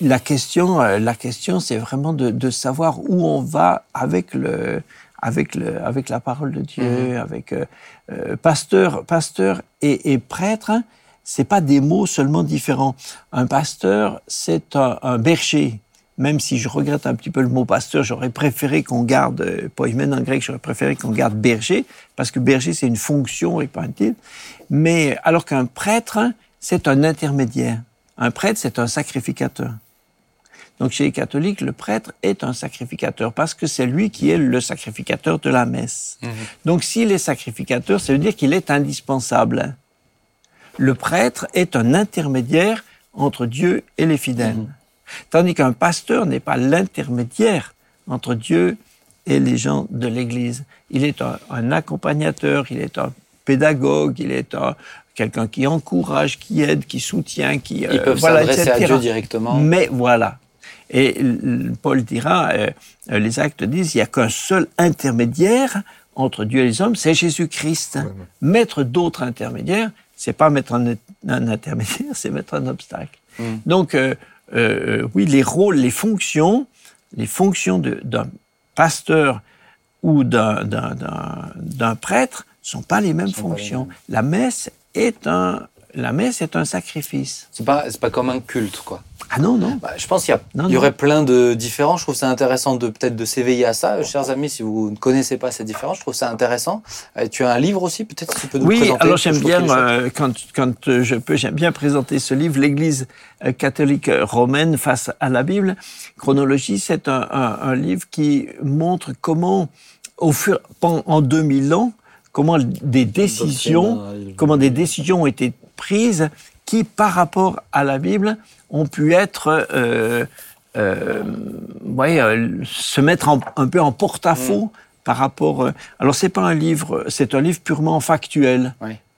Speaker 4: la question, euh, la question, c'est vraiment de, de, savoir où on va avec le, avec le, avec la parole de Dieu, mhm. avec euh, euh, pasteur, pasteur et, et prêtre. Hein, c'est pas des mots seulement différents. Un pasteur, c'est un, un, berger. Même si je regrette un petit peu le mot pasteur, j'aurais préféré qu'on garde, euh, poimen en grec, j'aurais préféré qu'on garde berger, parce que berger c'est une fonction et pas un titre. Mais alors qu'un prêtre, hein, c'est un intermédiaire. Un prêtre, c'est un sacrificateur. Donc chez les catholiques, le prêtre est un sacrificateur parce que c'est lui qui est le sacrificateur de la messe. Mhm. Donc s'il est sacrificateur, ça veut dire qu'il est indispensable. Le prêtre est un intermédiaire entre Dieu et les fidèles. Mhm. Tandis qu'un pasteur n'est pas l'intermédiaire entre Dieu et les gens de l'Église. Il est un, accompagnateur, il est un pédagogue, il est un, quelqu'un qui encourage, qui aide, qui soutient, qui...
Speaker 1: Ils peuvent s'adresser à Dieu directement.
Speaker 4: Mais voilà, et Paul dira, euh, euh, les actes disent, il n'y a qu'un seul intermédiaire entre Dieu et les hommes, c'est Jésus-Christ. Mettre d'autres intermédiaires, c'est pas mettre un, intermédiaire, c'est mettre un obstacle. Mm. Donc, euh, oui, les rôles, les fonctions, les fonctions d'un pasteur ou d'un prêtre sont pas les mêmes fonctions. La messe est un, la messe est un sacrifice.
Speaker 1: C'est pas, pas comme un culte, quoi.
Speaker 4: Ah non, non.
Speaker 1: Bah, je pense qu'il y, y aurait plein de différences. Je trouve ça intéressant de peut-être de s'éveiller à ça. Chers amis, si vous ne connaissez pas ces différences, je trouve ça intéressant. Euh, tu as un livre aussi, peut-être que tu peux nous
Speaker 4: oui,
Speaker 1: présenter?
Speaker 4: Oui, alors j'aime bien, euh, quand, quand euh, je peux, j'aime bien présenter ce livre, l'Église catholique romaine face à la Bible. Chronologie, c'est un, un, un, livre qui montre comment, au fur, en 2000 ans, comment des décisions, comment des décisions ont été prises qui, par rapport à la Bible, ont pu être, euh, euh, ouais, euh, se mettre un peu en porte-à-faux mm. par rapport. Euh, alors c'est pas un livre, c'est un livre purement factuel.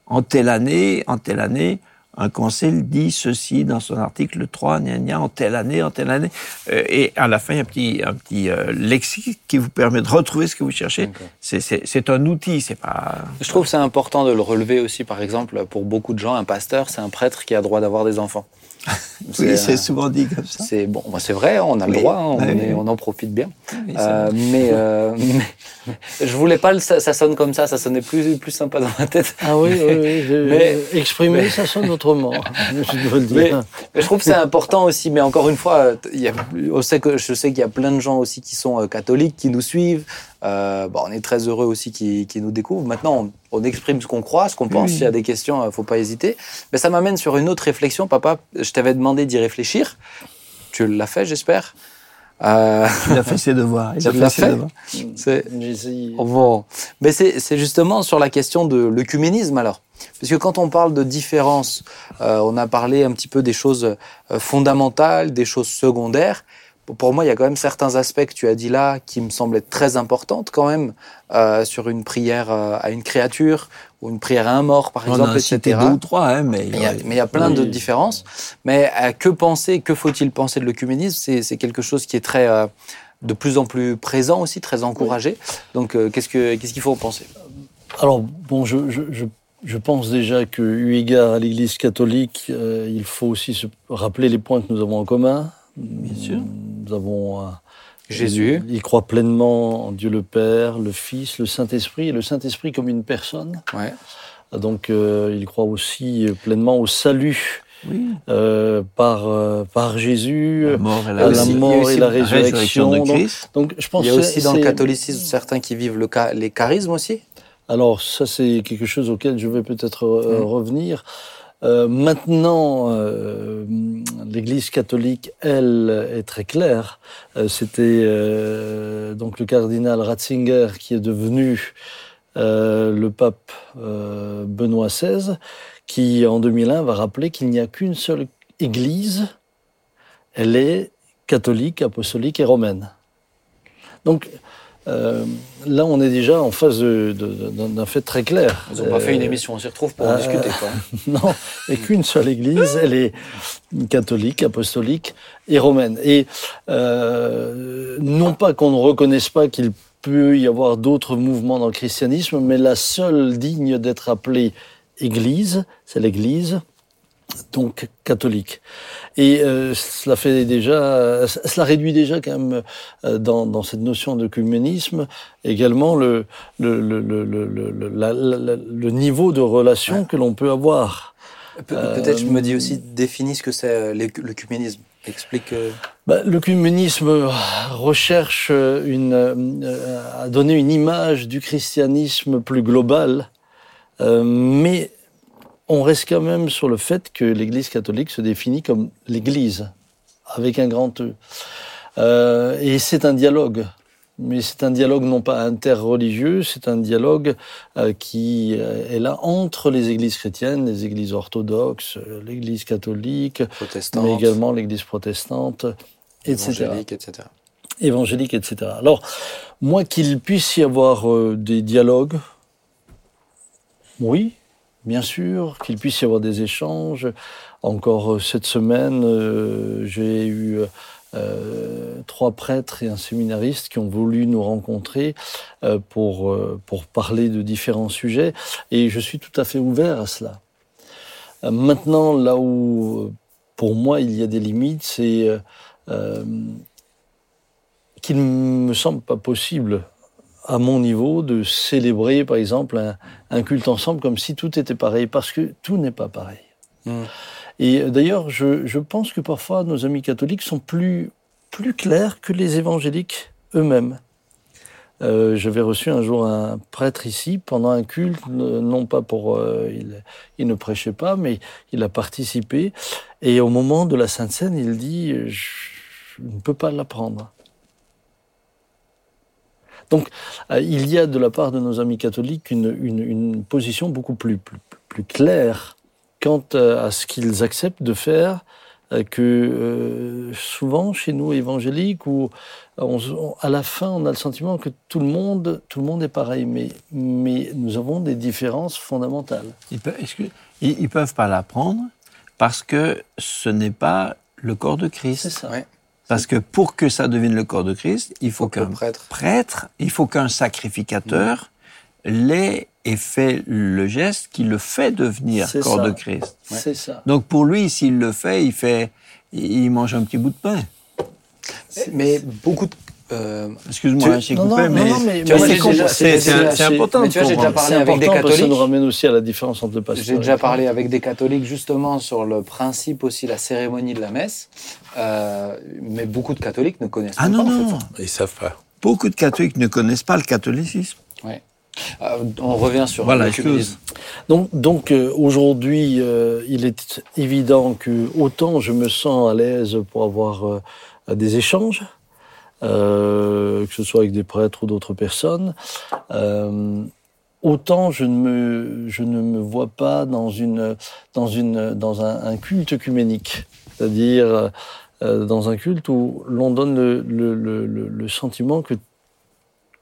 Speaker 4: En telle année, en telle année, un conseil dit ceci dans son article 3, gna, gna, en telle année, en telle année. Euh, et à la fin, il y a un petit, un petit euh, lexique qui vous permet de retrouver ce que vous cherchez. C'est un outil, c'est pas...
Speaker 1: Je trouve c'est important de le relever aussi, par exemple, pour beaucoup de gens, un pasteur, c'est un prêtre qui a droit d'avoir des enfants.
Speaker 4: oui, c'est souvent dit comme ça.
Speaker 1: C'est bon, c'est vrai, on a le droit, hein, on, on, en profite bien. Euh, mais, euh, mais, je voulais pas, ça, ça, sonne comme ça, ça sonnait plus plus sympa dans ma tête.
Speaker 2: Ah oui, oui, oui mais, exprimer, ça sonne autrement. je dois le dire.
Speaker 1: Mais, je trouve que c'est important aussi. Mais encore une fois, il y a, on sait que je sais qu'il y a plein de gens aussi qui sont euh, catholiques, qui nous suivent. Euh, bon, on est très heureux aussi qu'ils nous découvrent. Maintenant, on, exprime ce qu'on croit, ce qu'on pense. S'il y a des questions, il euh, faut pas hésiter. Mais ça m'amène sur une autre réflexion. Papa, je t'avais demandé d'y réfléchir. Tu l'as fait, j'espère.
Speaker 4: Euh... Il a fait ses devoirs.
Speaker 1: Il a fait ses devoirs. C'est bon. Mais c'est justement sur la question de l'œcuménisme alors. Parce que quand on parle de différence, euh, on a parlé un petit peu des choses euh, fondamentales, des choses secondaires pour moi, il y a quand même certains aspects que tu as dit là qui me semblent être très importantes quand même euh, sur une prière euh, à une créature ou une prière à un mort, par exemple, etc.
Speaker 4: deux ou trois, hein, mais
Speaker 1: il y a, mais il y a plein de différences. Mais euh, que penser, que faut-il penser de l'œcuménisme? C'est quelque chose qui est très euh, de plus en plus présent aussi, très encouragé. Donc, qu'est-ce que qu'est-ce qu'il faut en penser?
Speaker 2: Alors bon, je, je, je je pense déjà que, eu égard à l'Église catholique, euh, il faut aussi se rappeler les points que nous avons en commun.
Speaker 1: Bien sûr.
Speaker 2: Nous avons euh,
Speaker 1: Jésus.
Speaker 2: Il, croit pleinement en Dieu le Père, le Fils, le Saint-Esprit, et le Saint-Esprit comme une personne.
Speaker 1: Ouais.
Speaker 2: Donc euh, il croit aussi pleinement au salut.
Speaker 4: Oui.
Speaker 2: Euh, par euh, par Jésus,
Speaker 4: la mort et
Speaker 2: la, la, mort et la résurrection.
Speaker 4: de
Speaker 2: donc, donc, je pense
Speaker 1: il y a aussi dans le catholicisme certains qui vivent le, les charismes aussi.
Speaker 2: Alors ça c'est quelque chose auquel je vais peut-être euh, mmh. revenir. Euh, maintenant, euh, l'Église catholique, elle, est très claire. Euh, C'était euh, donc le cardinal Ratzinger qui est devenu euh, le pape Benoît XVI, qui en 2001 va rappeler qu'il n'y a qu'une seule Église. Elle est catholique, apostolique et romaine. Donc, euh, là, on est déjà en phase d'un fait très clair.
Speaker 1: Ils n'ont pas fait une émission, on s'y retrouve pour en euh, discuter. Quoi.
Speaker 2: non, et qu'une seule Église, elle est catholique, apostolique et romaine. Et euh, non pas qu'on ne reconnaisse pas qu'il peut y avoir d'autres mouvements dans le christianisme, mais la seule digne d'être appelée Église, c'est l'Église donc catholique. Et euh, cela fait déjà, cela réduit déjà quand même euh, dans, dans, cette notion de d'œcuménisme également le, le, le, le, le, le niveau de relation que l'on peut avoir.
Speaker 1: Peut-être, je me dis aussi, définis ce que c'est euh, l'œcuménisme. Explique.
Speaker 2: Bah, L'œcuménisme recherche une, à donner une image du christianisme plus global, mais on reste quand même sur le fait que l'Église catholique se définit comme l'Église, avec un grand E. Euh, et c'est un dialogue. mais c'est un dialogue non pas interreligieux, c'est un dialogue euh, qui euh, est là entre les églises chrétiennes, les églises orthodoxes, l'église catholique, mais également l'église protestante, etc.
Speaker 1: évangélique, etc.
Speaker 2: Évangélique, etc. Alors, moi, qu'il puisse y avoir euh, des dialogues, oui, bien sûr, qu'il puisse y avoir des échanges. Encore euh, cette semaine, euh, j'ai eu euh, trois prêtres et un séminariste qui ont voulu nous rencontrer pour, pour parler de différents sujets, et je suis tout à fait ouvert à cela. Maintenant, là où, pour moi, il y a des limites, c'est qu'il ne me semble pas possible, à mon niveau, de célébrer, par exemple, un, un culte ensemble comme si tout était pareil, parce que tout n'est pas pareil.
Speaker 1: Mm.
Speaker 2: Et euh, d'ailleurs, je, je pense que parfois nos amis catholiques sont plus, plus clairs que les évangéliques eux-mêmes. Euh, J'avais reçu un jour un prêtre ici pendant un culte, non pas pour... euh, il, il ne prêchait pas, mais il a participé. Et au moment de la Sainte Seine, il dit, je, je ne peux pas l'apprendre. Donc, euh, il y a de la part de nos amis catholiques une, une, une position beaucoup plus, plus, plus claire quant euh, à ce qu'ils acceptent de faire euh, que euh, souvent chez nous évangéliques où on, on- à la fin on a le sentiment que tout le monde tout le monde est pareil mais mais nous avons des différences fondamentales.
Speaker 4: Ils peuvent, ils, ils peuvent pas l'apprendre parce que ce n'est pas le corps de Christ?
Speaker 2: C'est ça.
Speaker 1: Ouais.
Speaker 4: Parce que pour que ça devienne le corps de Christ, il faut qu'un
Speaker 1: prêtre-
Speaker 4: prêtre, il faut qu'un sacrificateur l'ait et fait le geste qui le fait devenir corps
Speaker 2: ça.
Speaker 4: de Christ.
Speaker 2: C'est ça.
Speaker 4: Donc pour lui, s'il le fait, il fait, il mange un petit bout de pain.
Speaker 1: Mais beaucoup de. euh,
Speaker 4: Excuse-moi, hein, j'ai coupé, mais,
Speaker 2: non, non, mais
Speaker 1: déjà-
Speaker 4: c'est important.
Speaker 1: mais tu vois, j'ai déjà parlé
Speaker 2: C'est
Speaker 1: avec des
Speaker 2: important parce que ça
Speaker 1: catholiques.
Speaker 2: nous ramène aussi à la différence entre le pasteur.
Speaker 1: J'ai déjà parlé avec des catholiques justement sur le principe aussi, la cérémonie de la messe. Euh, mais beaucoup de catholiques ne connaissent
Speaker 4: Ah
Speaker 1: pas
Speaker 4: non,
Speaker 1: en fait,
Speaker 4: non.
Speaker 1: ça.
Speaker 3: Ils savent pas.
Speaker 4: Beaucoup de catholiques ne connaissent pas le catholicisme.
Speaker 1: Euh, on revient sur
Speaker 4: Voilà,
Speaker 1: l'œcuménisme.
Speaker 2: Donc, donc euh, aujourd'hui, euh, il est évident que autant je me sens à l'aise pour avoir euh, des échanges, euh, que ce soit avec des prêtres ou d'autres personnes, euh, autant je ne me je ne me vois pas dans une dans une dans un, un culte œcuménique, c'est-à-dire euh, dans un culte où l'on donne le, le, le, le- sentiment que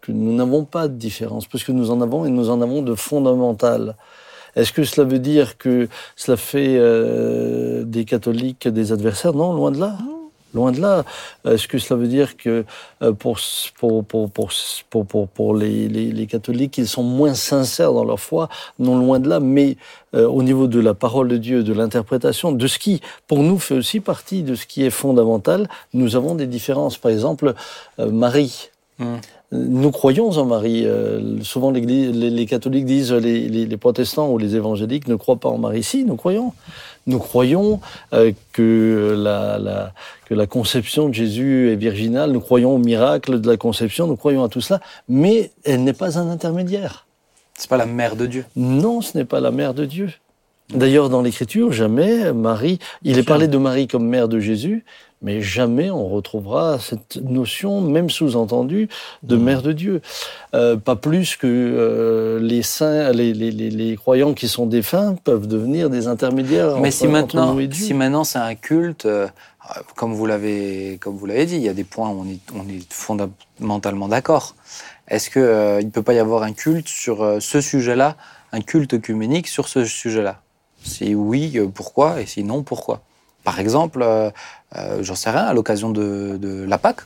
Speaker 2: que nous n'avons pas de différence, parce que nous en avons et nous en avons de fondamentales. Est-ce que cela veut dire que cela fait euh, des catholiques des adversaires? Non, loin de là. Loin de là. Est-ce que cela veut dire que euh, pour, pour, pour, pour, les, les, les catholiques, ils sont moins sincères dans leur foi? Non, loin de là. Mais euh, au niveau de la parole de Dieu, de l'interprétation, de ce qui, pour nous, fait aussi partie de ce qui est fondamental, nous avons des différences. Par exemple, euh, Marie.
Speaker 1: Mm.
Speaker 2: Nous croyons en Marie. Euh, souvent, les, les catholiques disent, les, les, les protestants ou les évangéliques ne croient pas en Marie. Si, nous croyons. Nous croyons euh, que, la, la, que la conception de Jésus est virginale. Nous croyons au miracle de la conception. Nous croyons à tout cela. Mais elle n'est pas un intermédiaire.
Speaker 1: C'est pas la mère de Dieu.
Speaker 2: Non, ce n'est pas la mère de Dieu. D'ailleurs, dans l'Écriture, jamais Marie, il est parlé de Marie comme mère de Jésus, mais jamais on retrouvera cette notion, même sous-entendue, de mère de Dieu. Euh, pas plus que euh, les saints, les, les, les, les croyants qui sont défunts peuvent devenir des intermédiaires.
Speaker 1: Mais
Speaker 2: entre-
Speaker 1: si maintenant,
Speaker 2: nous et Dieu.
Speaker 1: si maintenant c'est un culte, euh, comme vous l'avez, comme vous l'avez dit, il y a des points où on est, on est fondamentalement d'accord. Est-ce que il peut pas y avoir un culte sur ce sujet-là, un culte œcuménique sur ce sujet-là? Si oui, pourquoi? Et si non, pourquoi? Par exemple, euh, euh, j'en sais rien, à l'occasion de, de la Pâque,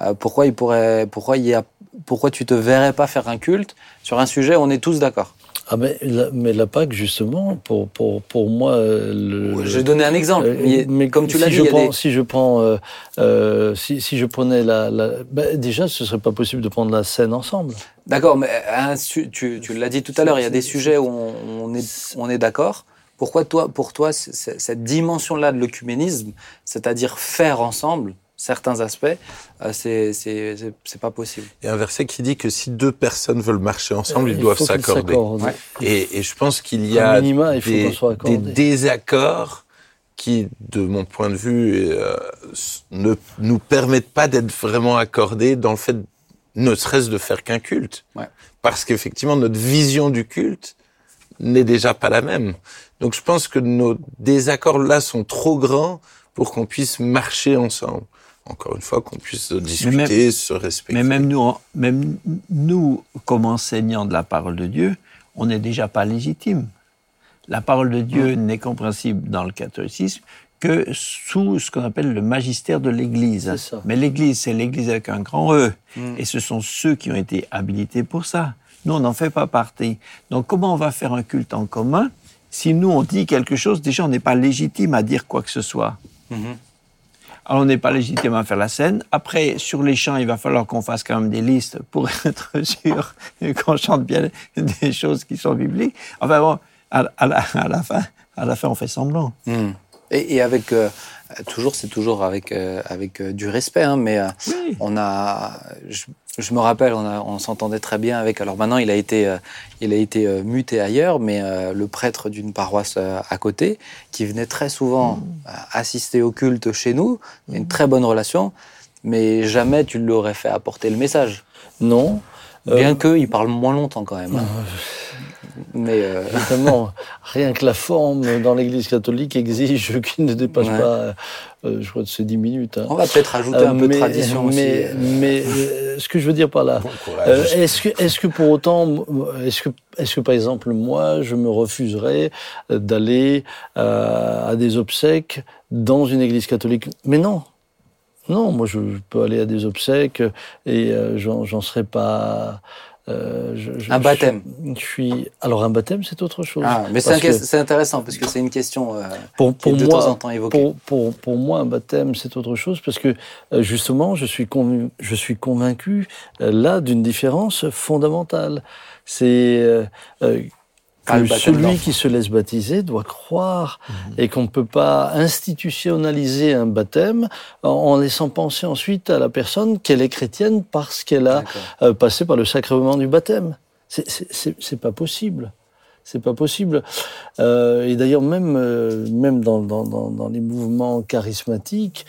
Speaker 1: euh, pourquoi il pourrait, pourquoi il y a, pourquoi tu te verrais pas faire un culte sur un sujet où on est tous d'accord?
Speaker 2: Ah mais la, mais la Pâque, justement, pour, pour, pour moi... euh, le,
Speaker 1: Je vais donner un exemple.
Speaker 2: Euh,
Speaker 1: mais, comme tu
Speaker 2: si
Speaker 1: l'as dit,
Speaker 2: je
Speaker 1: il y a
Speaker 2: prends,
Speaker 1: des-
Speaker 2: si je prends, euh, euh, si, si je prenais la, la ben, déjà, ce serait pas possible de prendre la scène ensemble.
Speaker 1: D'accord, mais tu, tu l'as dit tout à l'heure, il y a des sujets où on, on est, on est d'accord. Pourquoi toi, pour toi, cette dimension-là de l'œcuménisme, c'est-à-dire faire ensemble certains aspects, euh, c'est c'est- pas possible.
Speaker 3: Il y a un verset qui dit que si deux personnes veulent marcher ensemble, ils
Speaker 2: Il
Speaker 3: doivent s'accorder.
Speaker 1: Ouais.
Speaker 3: Et, et je pense qu'il y a
Speaker 2: minima, il faut
Speaker 3: des,
Speaker 2: soit
Speaker 3: désaccords qui, de mon point de vue, euh, ne nous permettent pas d'être vraiment accordés dans le fait ne serait-ce de faire qu'un culte.
Speaker 1: Ouais.
Speaker 3: Parce qu'effectivement, notre vision du culte n'est déjà pas la même. Donc je pense que nos désaccords là sont trop grands pour qu'on puisse marcher ensemble. Encore une fois, qu'on puisse discuter,
Speaker 4: même-
Speaker 3: se respecter.
Speaker 4: Mais même nous, même nous, comme enseignants de la parole de Dieu, on n'est déjà pas légitime. La parole de Dieu n'est compréhensible dans le catholicisme que sous ce qu'on appelle le magistère de l'Église. Mais l'Église, c'est l'Église avec un grand E.
Speaker 1: Mm.
Speaker 4: Et ce sont ceux qui ont été habilités pour ça. Nous, on n'en fait pas partie. Donc, comment on va faire un culte en commun si nous, on dit quelque chose, déjà, on n'est pas légitime à dire quoi que ce soit
Speaker 1: Mhm.
Speaker 4: alors, on n'est pas légitime à faire la scène. Après, sur les chants, il va falloir qu'on fasse quand même des listes pour être sûr qu'on chante bien des choses qui sont bibliques. Enfin bon, à, à la, à la fin, à la fin, on fait semblant.
Speaker 1: Hmm. Et, et avec euh, toujours, c'est toujours avec euh, avec euh, du respect, hein, mais
Speaker 4: Oui.
Speaker 1: on a, je, je me rappelle, on, s'entendait très bien avec. Alors maintenant, il a été, il a été muté ailleurs, mais le prêtre d'une paroisse à côté, qui venait très souvent euh, assister au culte chez nous, une très bonne relation, mais jamais tu l'aurais fait apporter le message.
Speaker 2: Non.
Speaker 1: Bien que il parle moins longtemps quand même. hein. Mais euh,
Speaker 2: Évidemment, rien que la forme dans l'Église catholique exige qu'il ne dépasse
Speaker 1: Ouais.
Speaker 2: pas, euh, je crois, de ces 10 minutes. hein.
Speaker 1: on va peut-être ajouter
Speaker 2: Euh,
Speaker 1: un peu de
Speaker 2: mais-
Speaker 1: tradition aussi.
Speaker 2: mais,
Speaker 1: euh.
Speaker 2: Mais euh, ce que je veux dire par là, euh, est-ce que, pour autant, est-ce que, que par exemple moi, je me refuserais d'aller euh, à des obsèques dans une église catholique? Mais non, non, moi je, peux aller à des obsèques et euh, j'en, j'en serais pas. Euh, je- je-
Speaker 1: Un baptême.
Speaker 2: Je, je suis. Alors un baptême, c'est autre chose.
Speaker 1: Ah, mais c'est
Speaker 2: que
Speaker 1: intéressant parce que c'est une question euh,
Speaker 2: pour,
Speaker 1: qui
Speaker 2: pour
Speaker 1: est de
Speaker 2: moi,
Speaker 1: temps en temps évoquée.
Speaker 2: pour, pour, pour moi, un baptême, c'est autre chose parce que euh, justement, je suis, convaincu, je suis convaincu euh, là d'une différence fondamentale. C'est que celui qui se laisse baptiser doit croire et qu'on ne peut pas institutionnaliser un baptême en, en laissant penser ensuite à la personne qu'elle est chrétienne parce qu'elle a euh, passer par le sacrement du baptême. C'est pas possible. C'est pas possible. Euh, et d'ailleurs, même, euh, même dans, dans, dans, dans les mouvements charismatiques,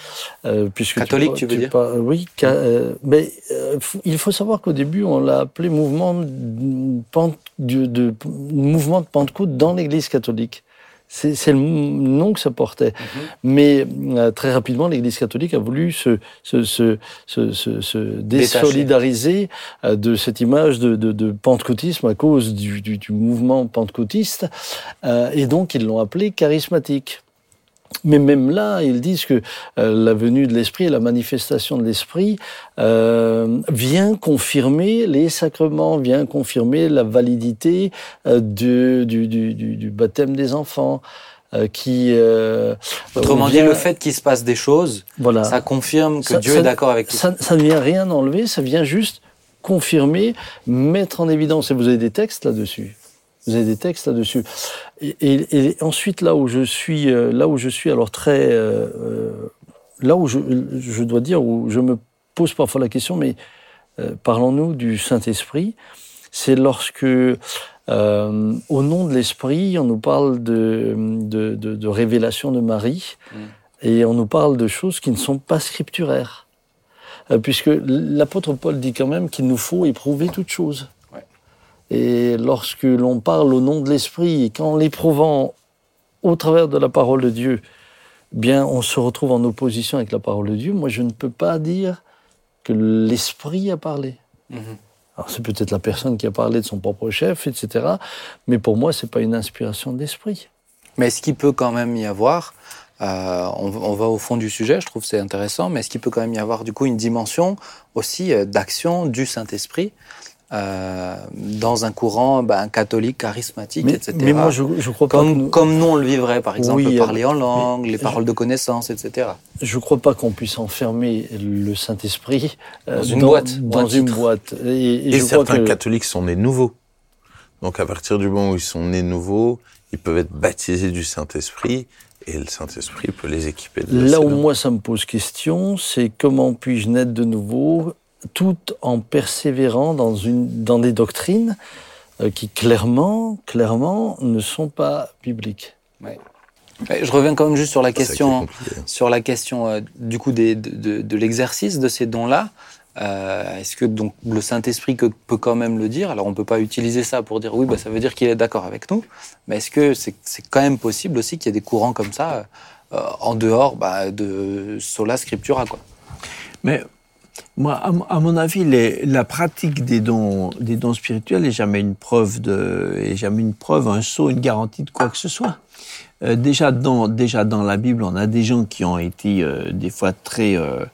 Speaker 2: euh, puisque
Speaker 1: Catholique, tu veux dire
Speaker 2: par- oui, mais il faut savoir qu'au début, on l'a appelé mouvement de- mouvement de Pentecôte dans l'Église catholique. C'est le nom que ça portait.
Speaker 1: Mhm.
Speaker 2: Mais euh, très rapidement, l'Église catholique a voulu se, se, se, se, se, se désolidariser euh, de cette image de, de, de pentecôtisme à cause du, du, du mouvement pentecôtiste. Euh, et donc, ils l'ont appelé charismatique. Mais même là, ils disent que euh, la venue de l'Esprit et la manifestation de l'Esprit euh, vient confirmer les sacrements, vient confirmer la validité euh, du, du, du, du baptême des enfants. euh, qui euh,
Speaker 1: Autrement dit, le fait qu'il se passe des choses,
Speaker 2: voilà,
Speaker 1: ça confirme que
Speaker 2: Ça-
Speaker 1: Dieu
Speaker 2: ça-
Speaker 1: est d'accord avec tout.
Speaker 2: ça, ça ne vient rien enlever, ça vient juste confirmer, mettre en évidence. Et vous avez des textes là-dessus. Vous avez des textes là-dessus. Et, et- et ensuite, là où je suis, euh, là où je suis, alors très, euh, euh, là où je, je dois dire, où je me pose parfois la question, mais euh, parlons-nous du Saint-Esprit. C'est lorsque, euh, au nom de l'Esprit, on nous parle de, de, de- de révélation de Marie,
Speaker 1: Mm.
Speaker 2: et on nous parle de choses qui ne sont pas scripturaires. Puisque l'apôtre Paul dit quand même qu'il nous faut éprouver toute chose. Et lorsque l'on parle au nom de l'Esprit, et qu'en l'éprouvant au travers de la parole de Dieu, bien, on se retrouve en opposition avec la parole de Dieu, moi, je ne peux pas dire que l'Esprit a parlé.
Speaker 1: Mhm.
Speaker 2: Alors, c'est peut-être la personne qui a parlé de son propre chef, etc. Mais pour moi, c'est pas une inspiration de l'Esprit.
Speaker 1: Mais est-ce qu'il peut quand même y avoir, euh, on, on va au fond du sujet, je trouve c'est intéressant, mais est-ce qu'il peut quand même y avoir du coup une dimension aussi euh, d'action du Saint-Esprit euh, dans un courant ben, catholique, charismatique,
Speaker 2: Mais,
Speaker 1: etc.
Speaker 2: mais moi, je, je crois pas. que
Speaker 1: comme,
Speaker 2: nous-
Speaker 1: comme nous on le vivrait, par exemple,
Speaker 2: Oui,
Speaker 1: parler en langue, les
Speaker 2: je-
Speaker 1: paroles de connaissance, etc.
Speaker 2: Je ne crois pas qu'on puisse enfermer le Saint-Esprit euh,
Speaker 1: Dans une boîte,
Speaker 2: Dans une boîte. Et, et
Speaker 3: Et
Speaker 2: je crois
Speaker 3: certains
Speaker 2: que
Speaker 3: catholiques sont nés nouveaux. Donc à partir du moment où ils sont nés nouveaux, ils peuvent être baptisés du Saint-Esprit et le Saint-Esprit peut les équiper de
Speaker 2: là où moi ça me pose question, c'est comment puis-je naître de nouveau, tout en persévérant dans, une, dans des doctrines euh, qui clairement, clairement ne sont pas bibliques.
Speaker 1: Je reviens quand même juste sur la question,
Speaker 3: compliqué.
Speaker 1: sur la question euh, du coup des- de, de- de l'exercice de ces dons-là. Euh, Est-ce que donc le Saint-Esprit peut quand même le dire? Alors on peut pas utiliser ça pour dire oui, bah, ça veut dire qu'il est d'accord avec nous. Mais est-ce que c'est quand même possible aussi qu'il y ait des courants comme ça euh, en dehors bah, de sola scriptura quoi?
Speaker 4: Mais moi, à, mon- à mon avis, les- la pratique des dons, des dons spirituels n'est jamais une preuve de, est jamais une preuve, un saut, une garantie de quoi que ce soit. Euh, déjà dans, déjà dans la Bible, on a des gens qui ont été euh, des fois très, euh,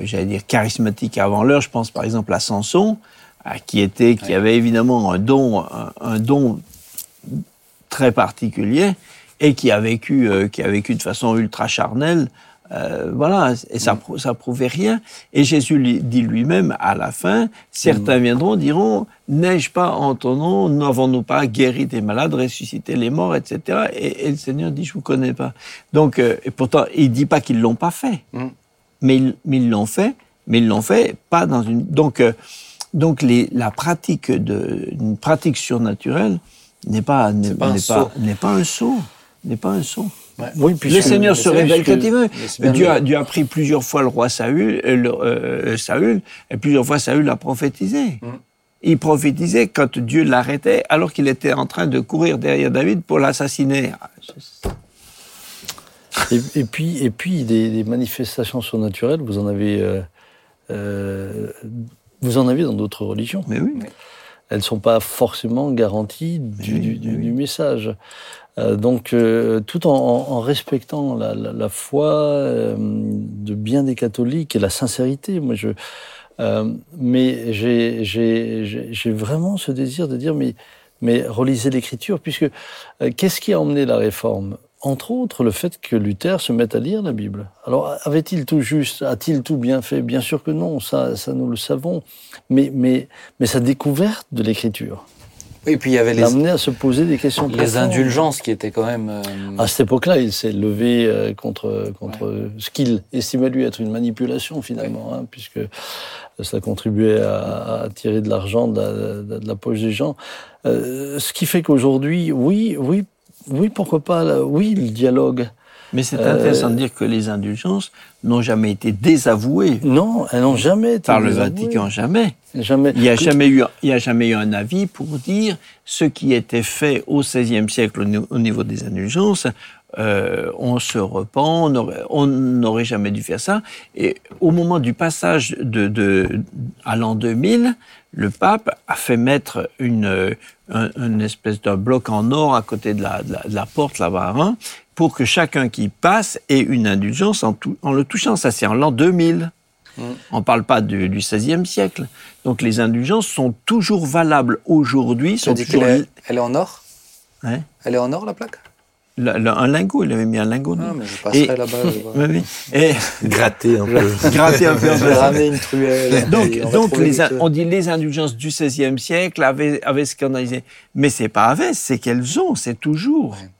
Speaker 4: j'allais dire charismatiques avant l'heure. Je pense par exemple à Samson, à qui était, qui avait évidemment un don, un, un don très particulier et qui a vécu, euh, qui a vécu de façon ultra charnelle. Euh, voilà, et ça, prou- ça prouvait rien. Et Jésus lui- dit lui-même à la fin, certains viendront, diront, n'ai-je pas en ton nom, n'avons-nous pas guéri des malades, ressuscité les morts, etc. Et, et le Seigneur dit, je vous connais pas. Donc, euh, et pourtant, il dit pas qu'ils l'ont pas fait,
Speaker 1: Mm.
Speaker 4: mais ils mais ils l'ont fait, mais ils l'ont fait pas dans une. Donc, euh, donc les, la pratique de, une pratique surnaturelle n'est pas n'est
Speaker 1: pas un
Speaker 4: n'est
Speaker 1: saut.
Speaker 4: pas n'est pas un saut, n'est pas un saut.
Speaker 2: Oui,
Speaker 4: Le Seigneur se révèle quand il veut. Dieu a, Dieu a pris plusieurs fois le roi Saül, euh, le- euh, Saül, et plusieurs fois Saül a prophétisé.
Speaker 1: Mm.
Speaker 4: Il prophétisait quand Dieu l'arrêtait, alors qu'il était en train de courir derrière David pour l'assassiner.
Speaker 2: Et, et puis, et puis des, des manifestations surnaturelles, vous en avez, euh, euh, vous en avez dans d'autres religions.
Speaker 4: Mais oui.
Speaker 2: Elles ne sont pas forcément garanties du,
Speaker 4: oui,
Speaker 2: du- du-
Speaker 4: mais oui.
Speaker 2: du message. Euh, donc, euh, tout en, en- respectant la, la- la foi euh, de bien des catholiques et la sincérité, moi, je, euh, mais j'ai- vraiment ce désir de dire, mais, mais relisez l'Écriture, puisque qu'est-ce qui a emmené la réforme? Entre autres, le fait que Luther se mette à lire la Bible. Alors, avait-il tout juste A-t-il tout bien fait? Bien sûr que non, ça, ça nous le savons. Mais, mais, mais sa découverte de l'Écriture
Speaker 1: Et puis il y avait les,
Speaker 2: amené à se poser des questions
Speaker 1: les
Speaker 2: profondes.
Speaker 1: indulgences qui étaient quand même. euh,
Speaker 2: À cette époque-là, il s'est levé euh, contre, contre ce qu'il estimait lui être une manipulation finalement, hein, puisque ça contribuait à, à tirer de l'argent de, la- de- de la poche des gens. Euh, ce qui fait qu'aujourd'hui, oui, oui, oui, pourquoi pas, là, oui, le dialogue.
Speaker 4: Mais c'est
Speaker 2: Euh,
Speaker 4: intéressant de dire que les indulgences n'ont jamais été désavouées
Speaker 2: Non, elles n'ont jamais été
Speaker 4: par le. Vatican, jamais.
Speaker 2: Jamais.
Speaker 4: Il n'y a, jamais eu- il y a jamais eu un avis pour dire ce qui était fait au XVIe siècle au ni- au niveau des indulgences. euh, on se repent, on n'aurait- jamais dû faire ça. Et au moment du passage de, de, à l'an 2000, le pape a fait mettre une, euh, un- une espèce d'un bloc en or à côté de la, de la, de la porte là-bas, hein, pour que chacun qui passe ait une indulgence en, le touchant. Ça, c'est en l'an 2000. On ne parle pas du, du XVIe siècle. Donc les indulgences sont toujours valables aujourd'hui. sont toujours
Speaker 1: est, elle est en or?
Speaker 4: Hein?
Speaker 1: Elle est en or la plaque?
Speaker 4: La- la- un lingot, il avait mis un lingot.
Speaker 1: Ah, mais je passerai
Speaker 4: Et-
Speaker 1: là-bas. je.
Speaker 4: Oui, oui. Et
Speaker 3: Gratter un peu.
Speaker 4: gratter un peu.
Speaker 1: Je vais ramener une truelle.
Speaker 4: Donc,
Speaker 1: on
Speaker 4: donc les, dit les indulgences du XVIe siècle avaient, avaient scandalisé. Mais c'est pas avec, c'est qu'elles ont, c'est toujours.
Speaker 1: Ouais.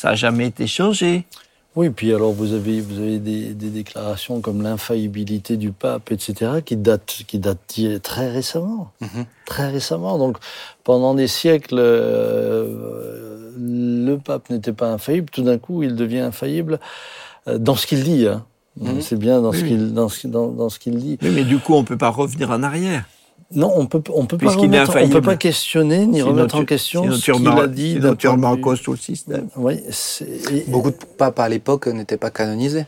Speaker 4: Ça n'a jamais été changé.
Speaker 2: Oui, puis alors vous avez, vous avez des, des déclarations comme l'infaillibilité du pape, etc., qui datent, qui datent très récemment.
Speaker 1: Mhm.
Speaker 2: Très récemment. Donc, pendant des siècles, euh, le pape n'était pas infaillible. Tout d'un coup, il devient infaillible euh, dans ce qu'il dit. hein.
Speaker 1: Mhm.
Speaker 2: C'est bien dans ce
Speaker 4: Oui.
Speaker 2: qu'il dans ce, dans, dans ce qu'il dit.
Speaker 4: Oui, mais du coup, on peut pas revenir en arrière.
Speaker 2: Non, on peut on peut pas remettre, on peut pas questionner ni
Speaker 4: Sinon,
Speaker 2: remettre en question ce qu'il a dit.
Speaker 4: remets
Speaker 2: de
Speaker 4: en cause tout le système.
Speaker 2: Oui, c'est-
Speaker 1: Beaucoup de papes à l'époque n'étaient pas canonisés.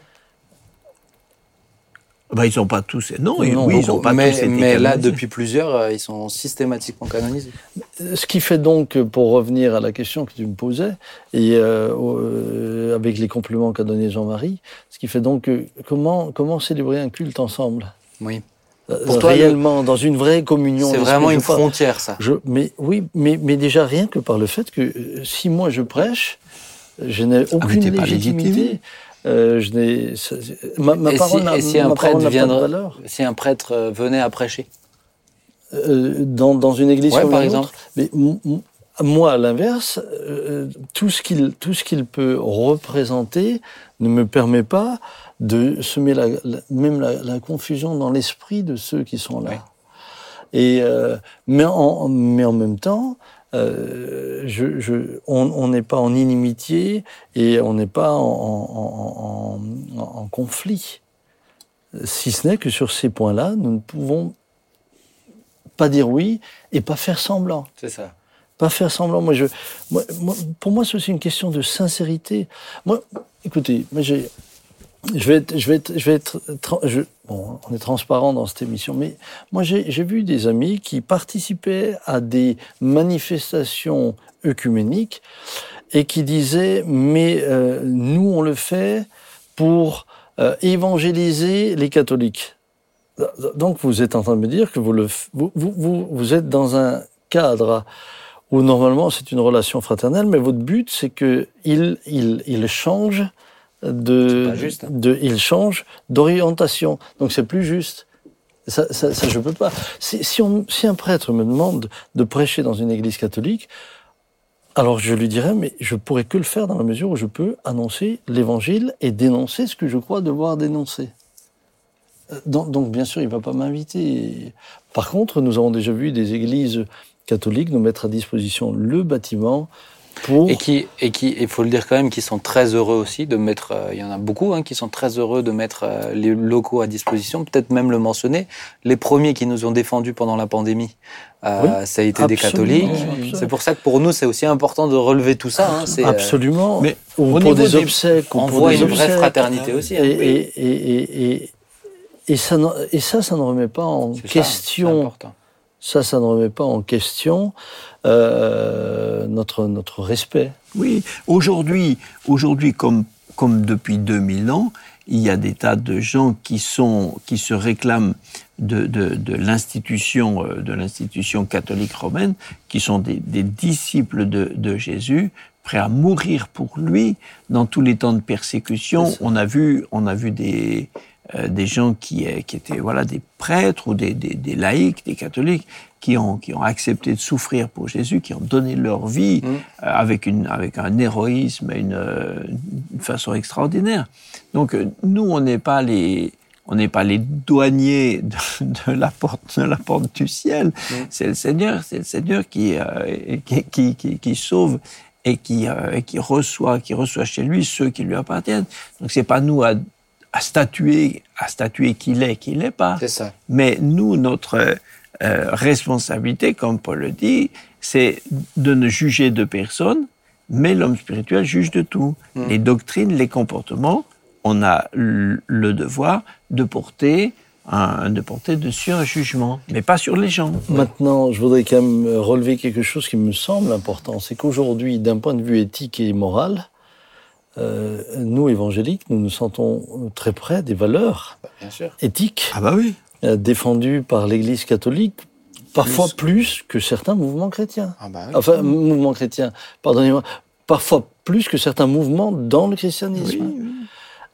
Speaker 4: Ben, ils sont pas tous. Non,
Speaker 2: Non,
Speaker 4: oui, ils ont pas
Speaker 1: mais,
Speaker 4: tous été
Speaker 1: mais là, depuis plusieurs, euh, ils sont systématiquement canonisés.
Speaker 2: Ce qui fait donc, pour revenir à la question que tu me posais, et euh, euh, avec les compliments qu'a donné Jean-Marie, ce qui fait donc comment, comment célébrer un culte ensemble?
Speaker 1: Oui.
Speaker 2: Euh,
Speaker 1: Pour toi,
Speaker 2: Réellement, dans une vraie communion.
Speaker 1: C'est vraiment une frontière, ça.
Speaker 2: Je, mais oui, mais, mais déjà rien que par le fait que euh, si moi je prêche, je n'ai
Speaker 4: Ah,
Speaker 2: aucune
Speaker 4: pas
Speaker 2: légitimité. Euh, je n'ai, ma, ma
Speaker 1: Et
Speaker 2: parole
Speaker 1: si- et si un
Speaker 2: ma
Speaker 1: prêtre
Speaker 2: valeur.
Speaker 1: Si un prêtre euh, venait à prêcher?
Speaker 2: Euh, dans, dans une église
Speaker 1: Ouais,
Speaker 2: comme
Speaker 1: par exemple.
Speaker 2: nôtre. Mais moi, à l'inverse, euh, tout ce qu'il tout ce qu'il peut représenter ne me permet pas de semer la, la- même la, la confusion dans l'esprit de ceux qui sont là. Et euh, mais en mais en même temps. euh, je, je, on n'est pas en inimitié et on n'est pas en, conflit. Si ce n'est que sur ces points-là, nous ne pouvons pas dire oui et pas faire semblant.
Speaker 1: C'est ça.
Speaker 2: Pas faire semblant. Moi, je, moi, moi- pour moi, c'est aussi une question de sincérité. Moi, écoutez, moi, j'ai, je vais être, je vais être, je vais être, je- bon, on est transparent dans cette émission, mais moi, j'ai vu des amis qui participaient à des manifestations œcuméniques et qui disaient, mais euh, nous, on le fait pour euh, évangéliser les catholiques. Donc, vous êtes en train de me dire que vous, le, vous, vous êtes dans un cadre où normalement c'est une relation fraternelle, mais votre but c'est que il, il, il change de,
Speaker 1: juste, hein.
Speaker 2: de il change d'orientation. Donc c'est plus juste. Ça, ça, ça je peux pas. Si, si, on, si un prêtre me demande de prêcher dans une église catholique, alors je lui dirais, mais je pourrais que le faire dans la mesure où je peux annoncer l'évangile et dénoncer ce que je crois devoir dénoncer. Euh, Donc, donc, bien sûr, il ne va pas m'inviter. Par contre, nous avons déjà vu des églises catholiques nous mettre à disposition le bâtiment pour...
Speaker 1: Et qui, et qui, il faut le dire quand même, qui sont très heureux aussi de mettre. euh, il y en a beaucoup hein, qui sont très heureux de mettre euh, les locaux à disposition. Peut-être même le mentionner. Les premiers qui nous ont défendus pendant la pandémie, euh, ça a été des catholiques. C'est pour ça que pour nous, c'est aussi important de relever tout ça. hein. C'est, euh,
Speaker 2: Absolument.
Speaker 4: Mais au
Speaker 2: pour
Speaker 4: niveau
Speaker 2: des obsèques.
Speaker 1: on voit
Speaker 2: des
Speaker 1: une vraie
Speaker 2: obsèques.
Speaker 1: fraternité aussi.
Speaker 2: Et,
Speaker 1: hein.
Speaker 2: et, et, et, et, et ça, et ça, ça ne remet pas en question
Speaker 1: important.
Speaker 2: Ça, ça ne remet pas en question euh, notre, notre respect.
Speaker 4: Oui, aujourd'hui, aujourd'hui comme, comme depuis 2000 ans, il y a des tas de gens qui, sont, qui se réclament de, de, de l'institution euh, de l'institution catholique romaine, qui sont des, des disciples de, de Jésus, prêts à mourir pour lui dans tous les temps de persécution. On a vu, on a vu des, des gens qui, euh, qui étaient voilà, des prêtres ou des, des, des laïcs, des catholiques, qui ont, qui ont accepté de souffrir pour Jésus, qui ont donné leur vie
Speaker 1: Mm.
Speaker 4: euh, avec, une, avec un héroïsme et une, euh, une façon extraordinaire. Donc euh, nous, on n'est pas les... On n'est pas les douaniers de, de la porte de la porte du ciel.
Speaker 1: Mm.
Speaker 4: C'est le Seigneur, c'est le Seigneur qui, euh, qui, qui, qui, qui sauve et qui, euh, qui reçoit, qui reçoit chez lui ceux qui lui appartiennent. Donc c'est pas nous à, à statuer, à statuer qu'il est, qu'il n'est pas.
Speaker 1: C'est ça.
Speaker 4: Mais nous, notre euh, responsabilité, comme Paul le dit, c'est de ne juger de personne, mais l'homme spirituel juge de tout.
Speaker 1: Mm.
Speaker 4: Les doctrines, les comportements, on a le devoir de porter, un, de porter dessus un jugement, mais pas sur les gens.
Speaker 2: Maintenant, je voudrais quand même relever quelque chose qui me semble important, c'est qu'aujourd'hui, d'un point de vue éthique et moral, euh, nous, évangéliques, nous nous sentons très près des valeurs
Speaker 1: Bien sûr.
Speaker 2: éthiques
Speaker 4: Ah bah oui.
Speaker 2: euh, défendues par l'Église catholique, parfois plus, que certains mouvements chrétiens.
Speaker 1: Ah bah oui.
Speaker 2: Enfin, mouvements chrétiens, pardonnez-moi, parfois plus que certains mouvements dans le christianisme.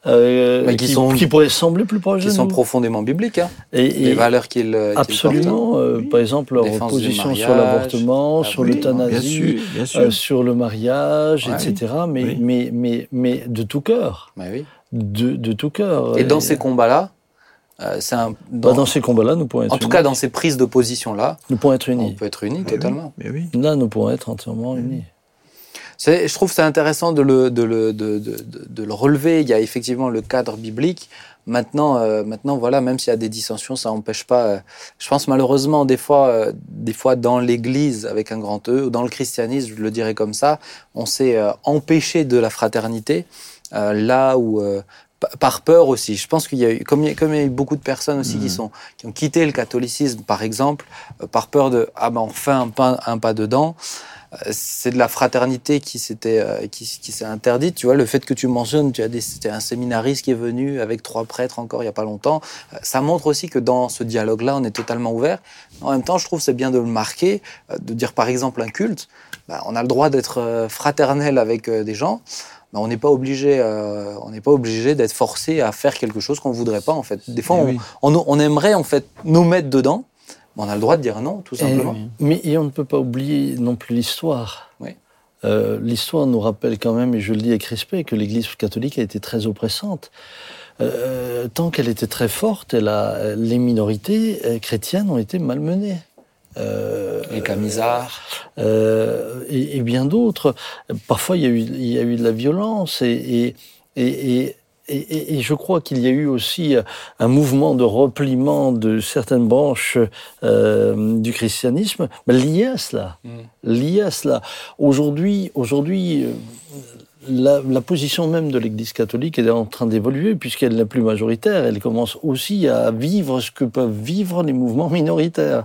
Speaker 2: Euh,
Speaker 1: Mais qui
Speaker 2: qui,
Speaker 1: sont-
Speaker 2: qui pourraient sembler plus proches
Speaker 1: qui
Speaker 2: de
Speaker 1: sont
Speaker 2: nous.
Speaker 1: profondément bibliques. Hein.
Speaker 2: Et-
Speaker 1: Les valeurs qu'il euh,
Speaker 2: Absolument. euh, Par exemple, leur
Speaker 1: Défense
Speaker 2: opposition sur l'avortement, sur
Speaker 1: l'avortement,
Speaker 4: Bien
Speaker 2: l'euthanasie, euh, sur le mariage,
Speaker 4: Ouais.
Speaker 2: etc. Mais,
Speaker 4: Oui.
Speaker 2: mais, mais, mais de tout cœur. De, de tout cœur.
Speaker 1: Et dans ces combats-là, euh, c'est un.
Speaker 2: bah,
Speaker 1: dans-
Speaker 2: ces combats-là, nous pourrons être
Speaker 1: en tout cas, dans ces prises de position-là,
Speaker 2: nous pourrons être
Speaker 1: on
Speaker 2: unis.
Speaker 1: peut être unis
Speaker 4: Mais
Speaker 1: totalement.
Speaker 4: oui, mais oui.
Speaker 2: Là, nous pourrons être entièrement unis.
Speaker 1: Je trouve c'est intéressant de le, de, le, de, de, de- le relever. Il y a effectivement le cadre biblique. Maintenant, euh, maintenant voilà, même s'il y a des dissensions, ça n'empêche pas. euh, je pense malheureusement, des fois, euh, des fois dans l'Église, avec un grand E, ou dans le christianisme, je le dirais comme ça, on s'est empêché de la fraternité, là où. pa- par peur aussi. Je pense qu'il y a eu, comme il y a, comme il y a eu beaucoup de personnes aussi qui, sont, qui ont quitté le catholicisme, par exemple, par peur de ah ben on fait un pas, un pas dedans. Euh, c'est de la fraternité qui s'était euh, qui, qui s'est interdite. Tu vois, le fait que tu mentionnes, tu as des, c'était un séminariste qui est venu avec trois prêtres encore il y a pas longtemps. Euh, ça montre aussi que dans ce dialogue-là, on est totalement ouvert. En même temps, je trouve que c'est bien de le marquer, de dire par exemple un culte. bah, on a le droit d'être fraternel avec des gens. mais on n'est pas obligé, euh, on n'est pas obligé d'être forcé à faire quelque chose qu'on voudrait pas en fait. Des fois, on,
Speaker 4: oui.
Speaker 1: on, on aimerait en fait nous mettre dedans, on a le droit de dire non, tout simplement.
Speaker 2: Et- mais et on ne peut pas oublier non plus l'histoire.
Speaker 1: Oui.
Speaker 2: Euh, l'histoire nous rappelle quand même, et je le dis avec respect, que l'Église catholique a été très oppressante. Euh, tant qu'elle était très forte, elle a, les minorités euh, chrétiennes ont été malmenées. Euh,
Speaker 1: Les camisards.
Speaker 2: et, et bien d'autres. Parfois, il y, a eu, il y a eu de la violence et, et, et, et, et, et, je crois qu'il y a eu aussi un mouvement de repliement de certaines branches euh, du christianisme lié à cela. Mm. Lié à cela. Aujourd'hui, aujourd'hui, euh, la, position même de l'Église catholique est en train d'évoluer puisqu'elle n'est plus majoritaire. Elle commence aussi à vivre ce que peuvent vivre les mouvements minoritaires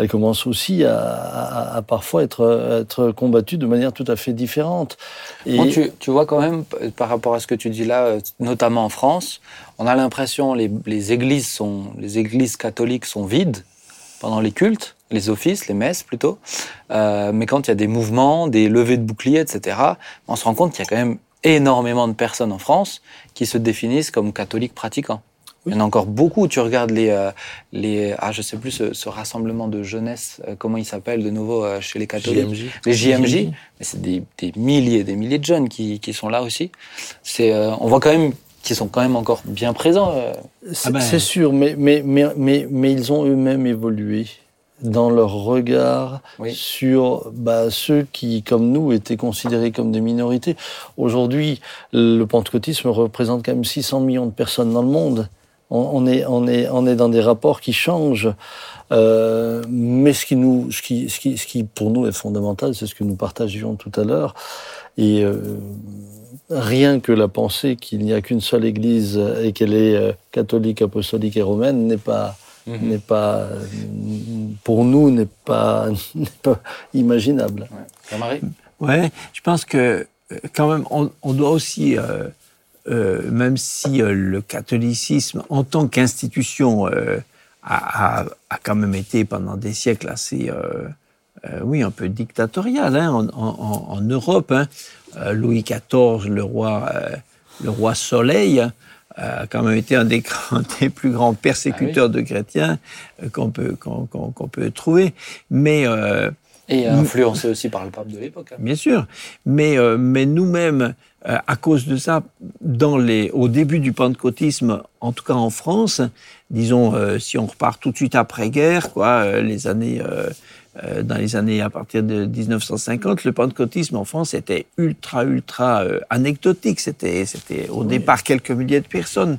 Speaker 2: elle commence aussi à, parfois être, combattue de manière tout à fait différente.
Speaker 1: Tu, vois quand même, par rapport à ce que tu dis là, notamment en France, on a l'impression les, les églises sont, les églises catholiques sont vides pendant les cultes, les offices, les messes plutôt. Euh, mais quand il y a des mouvements, des levées de boucliers, etc., on se rend compte qu'il y a quand même énormément de personnes en France qui se définissent comme catholiques pratiquants. Il y en a encore beaucoup. Tu regardes les, euh, les ah, je sais plus ce, rassemblement de jeunesse, euh, comment il s'appelle de nouveau euh, chez les catholiques?
Speaker 3: JMJ.
Speaker 1: Les JMJ. Mais c'est des, des, milliers, des milliers de jeunes qui, qui sont là aussi. C'est, on voit quand même qu'ils sont quand même encore bien présents.
Speaker 2: C'est ah ben. sûr, mais, mais, mais, mais, mais ils ont eux-mêmes évolué dans leur regard sur bah, ceux qui, comme nous, étaient considérés comme des minorités. Aujourd'hui, le pentecôtisme représente quand même 600 millions de personnes dans le monde on, est, on, est, on est dans des rapports qui changent. Euh, mais ce qui, nous, ce, qui, ce, qui, ce qui, pour nous, est fondamental, c'est ce que nous partagions tout à l'heure. Et euh, rien que la pensée qu'il n'y a qu'une seule Église et qu'elle est euh, catholique, apostolique et romaine n'est pas, mhm. n'est pas, pour nous, n'est pas, pas imaginable.
Speaker 1: Ouais. Marie
Speaker 4: Ouais, je pense que quand même, on, on doit aussi euh, même si euh, le catholicisme, en tant qu'institution, euh, a, a, a, quand même été pendant des siècles assez, oui, un peu dictatorial hein, en, en, en, Europe. Hein. Louis XIV, le roi, le roi Soleil, a quand même été un des, des plus grands persécuteurs ah de chrétiens qu'on peut, qu'on peut trouver. Mais
Speaker 1: et influencé aussi par le pape de l'époque. Hein.
Speaker 4: Bien sûr. Mais, mais nous-mêmes, euh, à cause de ça, dans les, au début du pentecôtisme, en tout cas en France, disons, euh, si on repart tout de suite après-guerre, quoi, euh, les années, dans les années à partir de 1950, le pentecôtisme en France était ultra, ultra anecdotique. C'était, c'était au départ quelques milliers de personnes.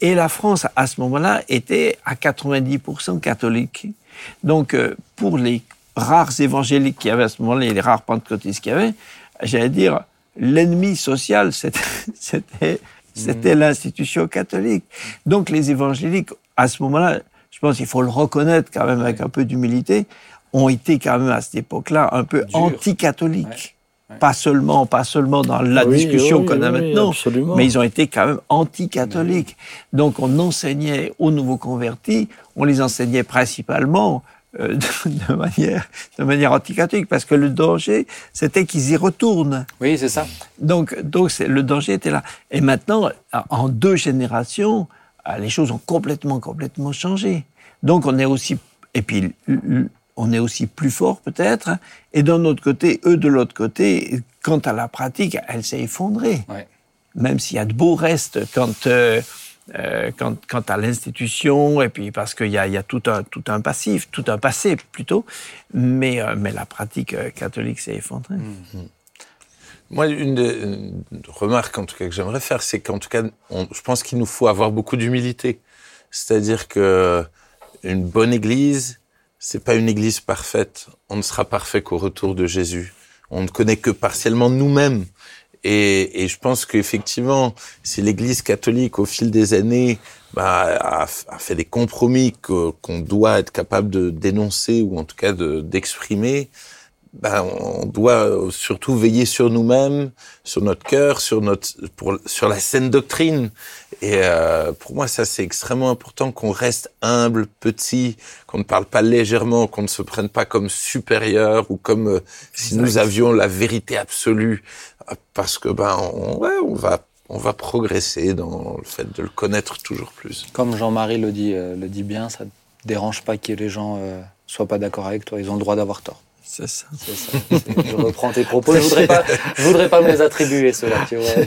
Speaker 4: Et la France, à ce moment-là, était à 90% catholique. Donc, pour les rares évangéliques qui avaient à ce moment-là, les rares pentecôtistes qui avaient, j'allais dire, l'ennemi social, c'était c'était mmh. l'institution catholique. Donc les évangéliques, à ce moment-là, je pense qu'il faut le reconnaître quand même avec un peu d'humilité, ont été quand même à cette époque-là un peu anti-catholiques. Pas seulement, pas seulement dans la discussion qu'on a maintenant, mais ils ont été quand même anti-catholiques. Donc on enseignait aux nouveaux convertis, on les enseignait principalement euh, de, manière, de manière anticatholique, parce que le danger, c'était qu'ils y retournent.
Speaker 1: Oui, c'est ça.
Speaker 4: Donc, donc le danger était là. Et maintenant, en deux générations, euh, les choses ont complètement, complètement changé. Donc, on est aussi, et puis, on est aussi plus fort peut-être. Et d'un autre côté, eux de l'autre côté, quant à la pratique, elle s'est effondrée. Même s'il y a de beaux restes euh, euh, quant, quant, à l'institution, et puis parce qu'il y a, il y a tout, un, tout un passif, tout un passé plutôt, mais, euh, mais la pratique catholique s'est effondrée. Mmh.
Speaker 3: Moi, une, des, remarque en tout cas que j'aimerais faire, c'est qu'en tout cas, on, je pense qu'il nous faut avoir beaucoup d'humilité. C'est-à-dire que une bonne église, c'est pas une église parfaite. On ne sera parfait qu'au retour de Jésus. On ne connaît que partiellement nous-mêmes. Et, et je pense qu'effectivement, si l'Église catholique, au fil des années, bah, a, a, fait des compromis qu'on doit être capable de dénoncer ou en tout cas d'exprimer, bah, on doit surtout veiller sur nous-mêmes, sur notre cœur, sur notre, pour, sur la saine doctrine. Et euh, pour moi, ça c'est extrêmement important qu'on reste humble, petit, qu'on ne parle pas légèrement, qu'on ne se prenne pas comme supérieur ou comme euh, si nous avions la vérité absolue parce que ben on, ouais, on va on va progresser dans le fait de le connaître toujours plus.
Speaker 1: Comme Jean-Marie le dit euh, le dit bien, ça ne dérange pas que les gens euh, soient pas d'accord avec toi, ils ont le droit d'avoir tort.
Speaker 4: C'est ça.
Speaker 1: ça. Je reprends tes propos. Je voudrais pas, je voudrais pas me les attribuer ceux-là. Tu vois,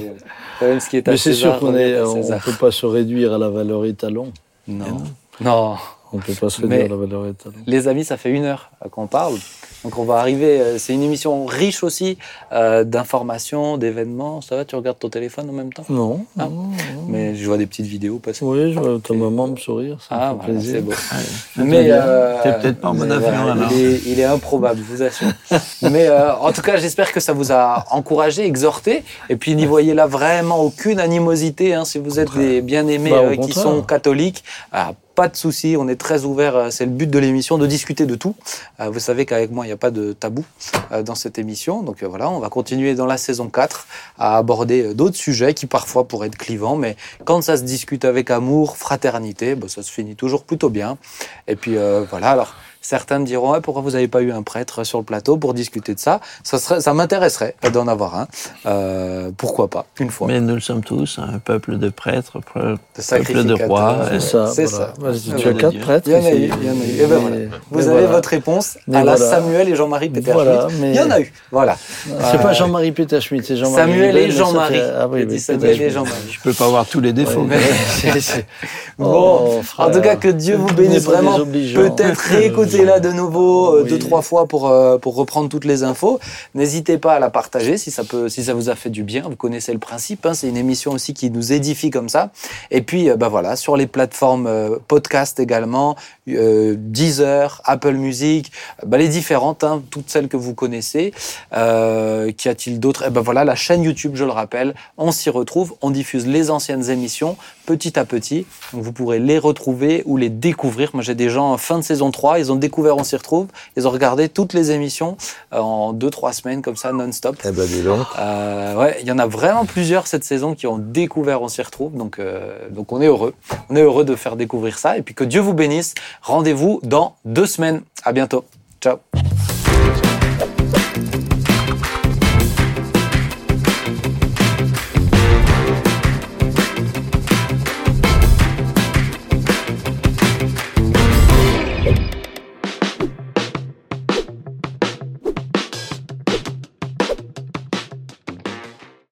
Speaker 2: même ce qui est Mais c'est sûr qu'on ne peut pas se réduire à la valeur étalon.
Speaker 1: Non. Non.
Speaker 2: On peut pas se réduire à la valeur étalon.
Speaker 1: Les amis, ça fait une heure qu'on parle. Donc on va arriver, euh, c'est une émission riche aussi euh, d'informations, d'événements. Ça va, tu regardes ton téléphone en même temps?
Speaker 2: Non.
Speaker 1: Ah. mais je vois des petites vidéos passer.
Speaker 2: Oui, je vois ta maman me sourire, ça
Speaker 1: Ah,
Speaker 2: me fait
Speaker 1: voilà,
Speaker 2: plaisir.
Speaker 1: c'est beau.
Speaker 4: Ouais.
Speaker 1: Mais euh,
Speaker 4: T'es peut-être pas en mode avion, alors.
Speaker 1: Il est, il est improbable, je vous assure. mais euh, en tout cas, j'espère que ça vous a encouragé, exhorté. Et puis n'y voyez là vraiment aucune animosité. Hein, si vous êtes des bien-aimés
Speaker 2: Bah,
Speaker 1: euh, qui sont catholiques, ah, pas de souci, on est très ouvert. euh, C'est le but de l'émission, de discuter de tout. Euh, vous savez qu'avec moi, il n'y a pas de tabou euh, dans cette émission. Donc voilà, on va continuer dans la saison 4 à aborder d'autres sujets qui parfois pourraient être clivants, mais quand ça se discute avec amour, fraternité, bah, ça se finit toujours plutôt bien. Et puis voilà, alors certains me diront Ouais, pourquoi vous n'avez pas eu un prêtre sur le plateau pour discuter de ça? Ça, serait, ça m'intéresserait d'en avoir un. Euh, pourquoi pas, une fois.
Speaker 4: Mais nous le sommes tous, un peuple de prêtres,
Speaker 1: de
Speaker 4: peuple de rois.
Speaker 2: C'est
Speaker 4: euh,
Speaker 2: ça.
Speaker 1: C'est
Speaker 2: voilà.
Speaker 1: ça. Ah,
Speaker 2: tu as quatre prêtres.
Speaker 1: Il y en a eu, il y en a eu. Et ben voilà. Vous avez
Speaker 2: voilà.
Speaker 1: votre réponse à la. Samuel et Jean-Marie Peterschmitt.
Speaker 2: Voilà, mais-
Speaker 1: Il y en a eu. Voilà.
Speaker 2: C'est
Speaker 1: Euh,
Speaker 2: pas Jean-Marie Peterschmitt, c'est Jean-Marie.
Speaker 1: Samuel et Jean-Marie.
Speaker 2: Ah oui,
Speaker 1: Samuel et. Jean-Marie.
Speaker 4: Je peux pas avoir tous les défauts.
Speaker 2: Ouais,
Speaker 1: Bon,
Speaker 2: Oh,
Speaker 1: en tout cas, que Dieu vous bénisse vraiment. Peut-être réécoutez-la de nouveau euh,
Speaker 2: Oui.
Speaker 1: deux, trois fois pour, euh, pour reprendre toutes les infos. N'hésitez pas à la partager si ça, peut, si ça vous a fait du bien. Vous connaissez le principe. hein, c'est une émission aussi qui nous édifie comme ça. Et puis, euh, bah voilà, sur les plateformes podcast également, euh, Deezer, Apple Music, bah les différentes, hein, toutes celles que vous connaissez. Euh, Qu'y a-t-il d'autre? Eh ben voilà, la chaîne YouTube, je le rappelle, on s'y retrouve. On diffuse les anciennes émissions petit à petit. Donc vous pourrez les retrouver ou les découvrir. Moi, j'ai des gens en fin de saison 3, ils ont découvert On s'y retrouve. Ils ont regardé toutes les émissions euh, en 2-3 semaines comme ça, non-stop.
Speaker 3: Eh ben, dis donc.
Speaker 1: Euh, ouais, il y en a vraiment plusieurs cette saison qui ont découvert On s'y retrouve. Donc, euh, donc on est heureux. On est heureux de faire découvrir ça. Et puis que Dieu vous bénisse. Rendez-vous dans deux semaines. À bientôt.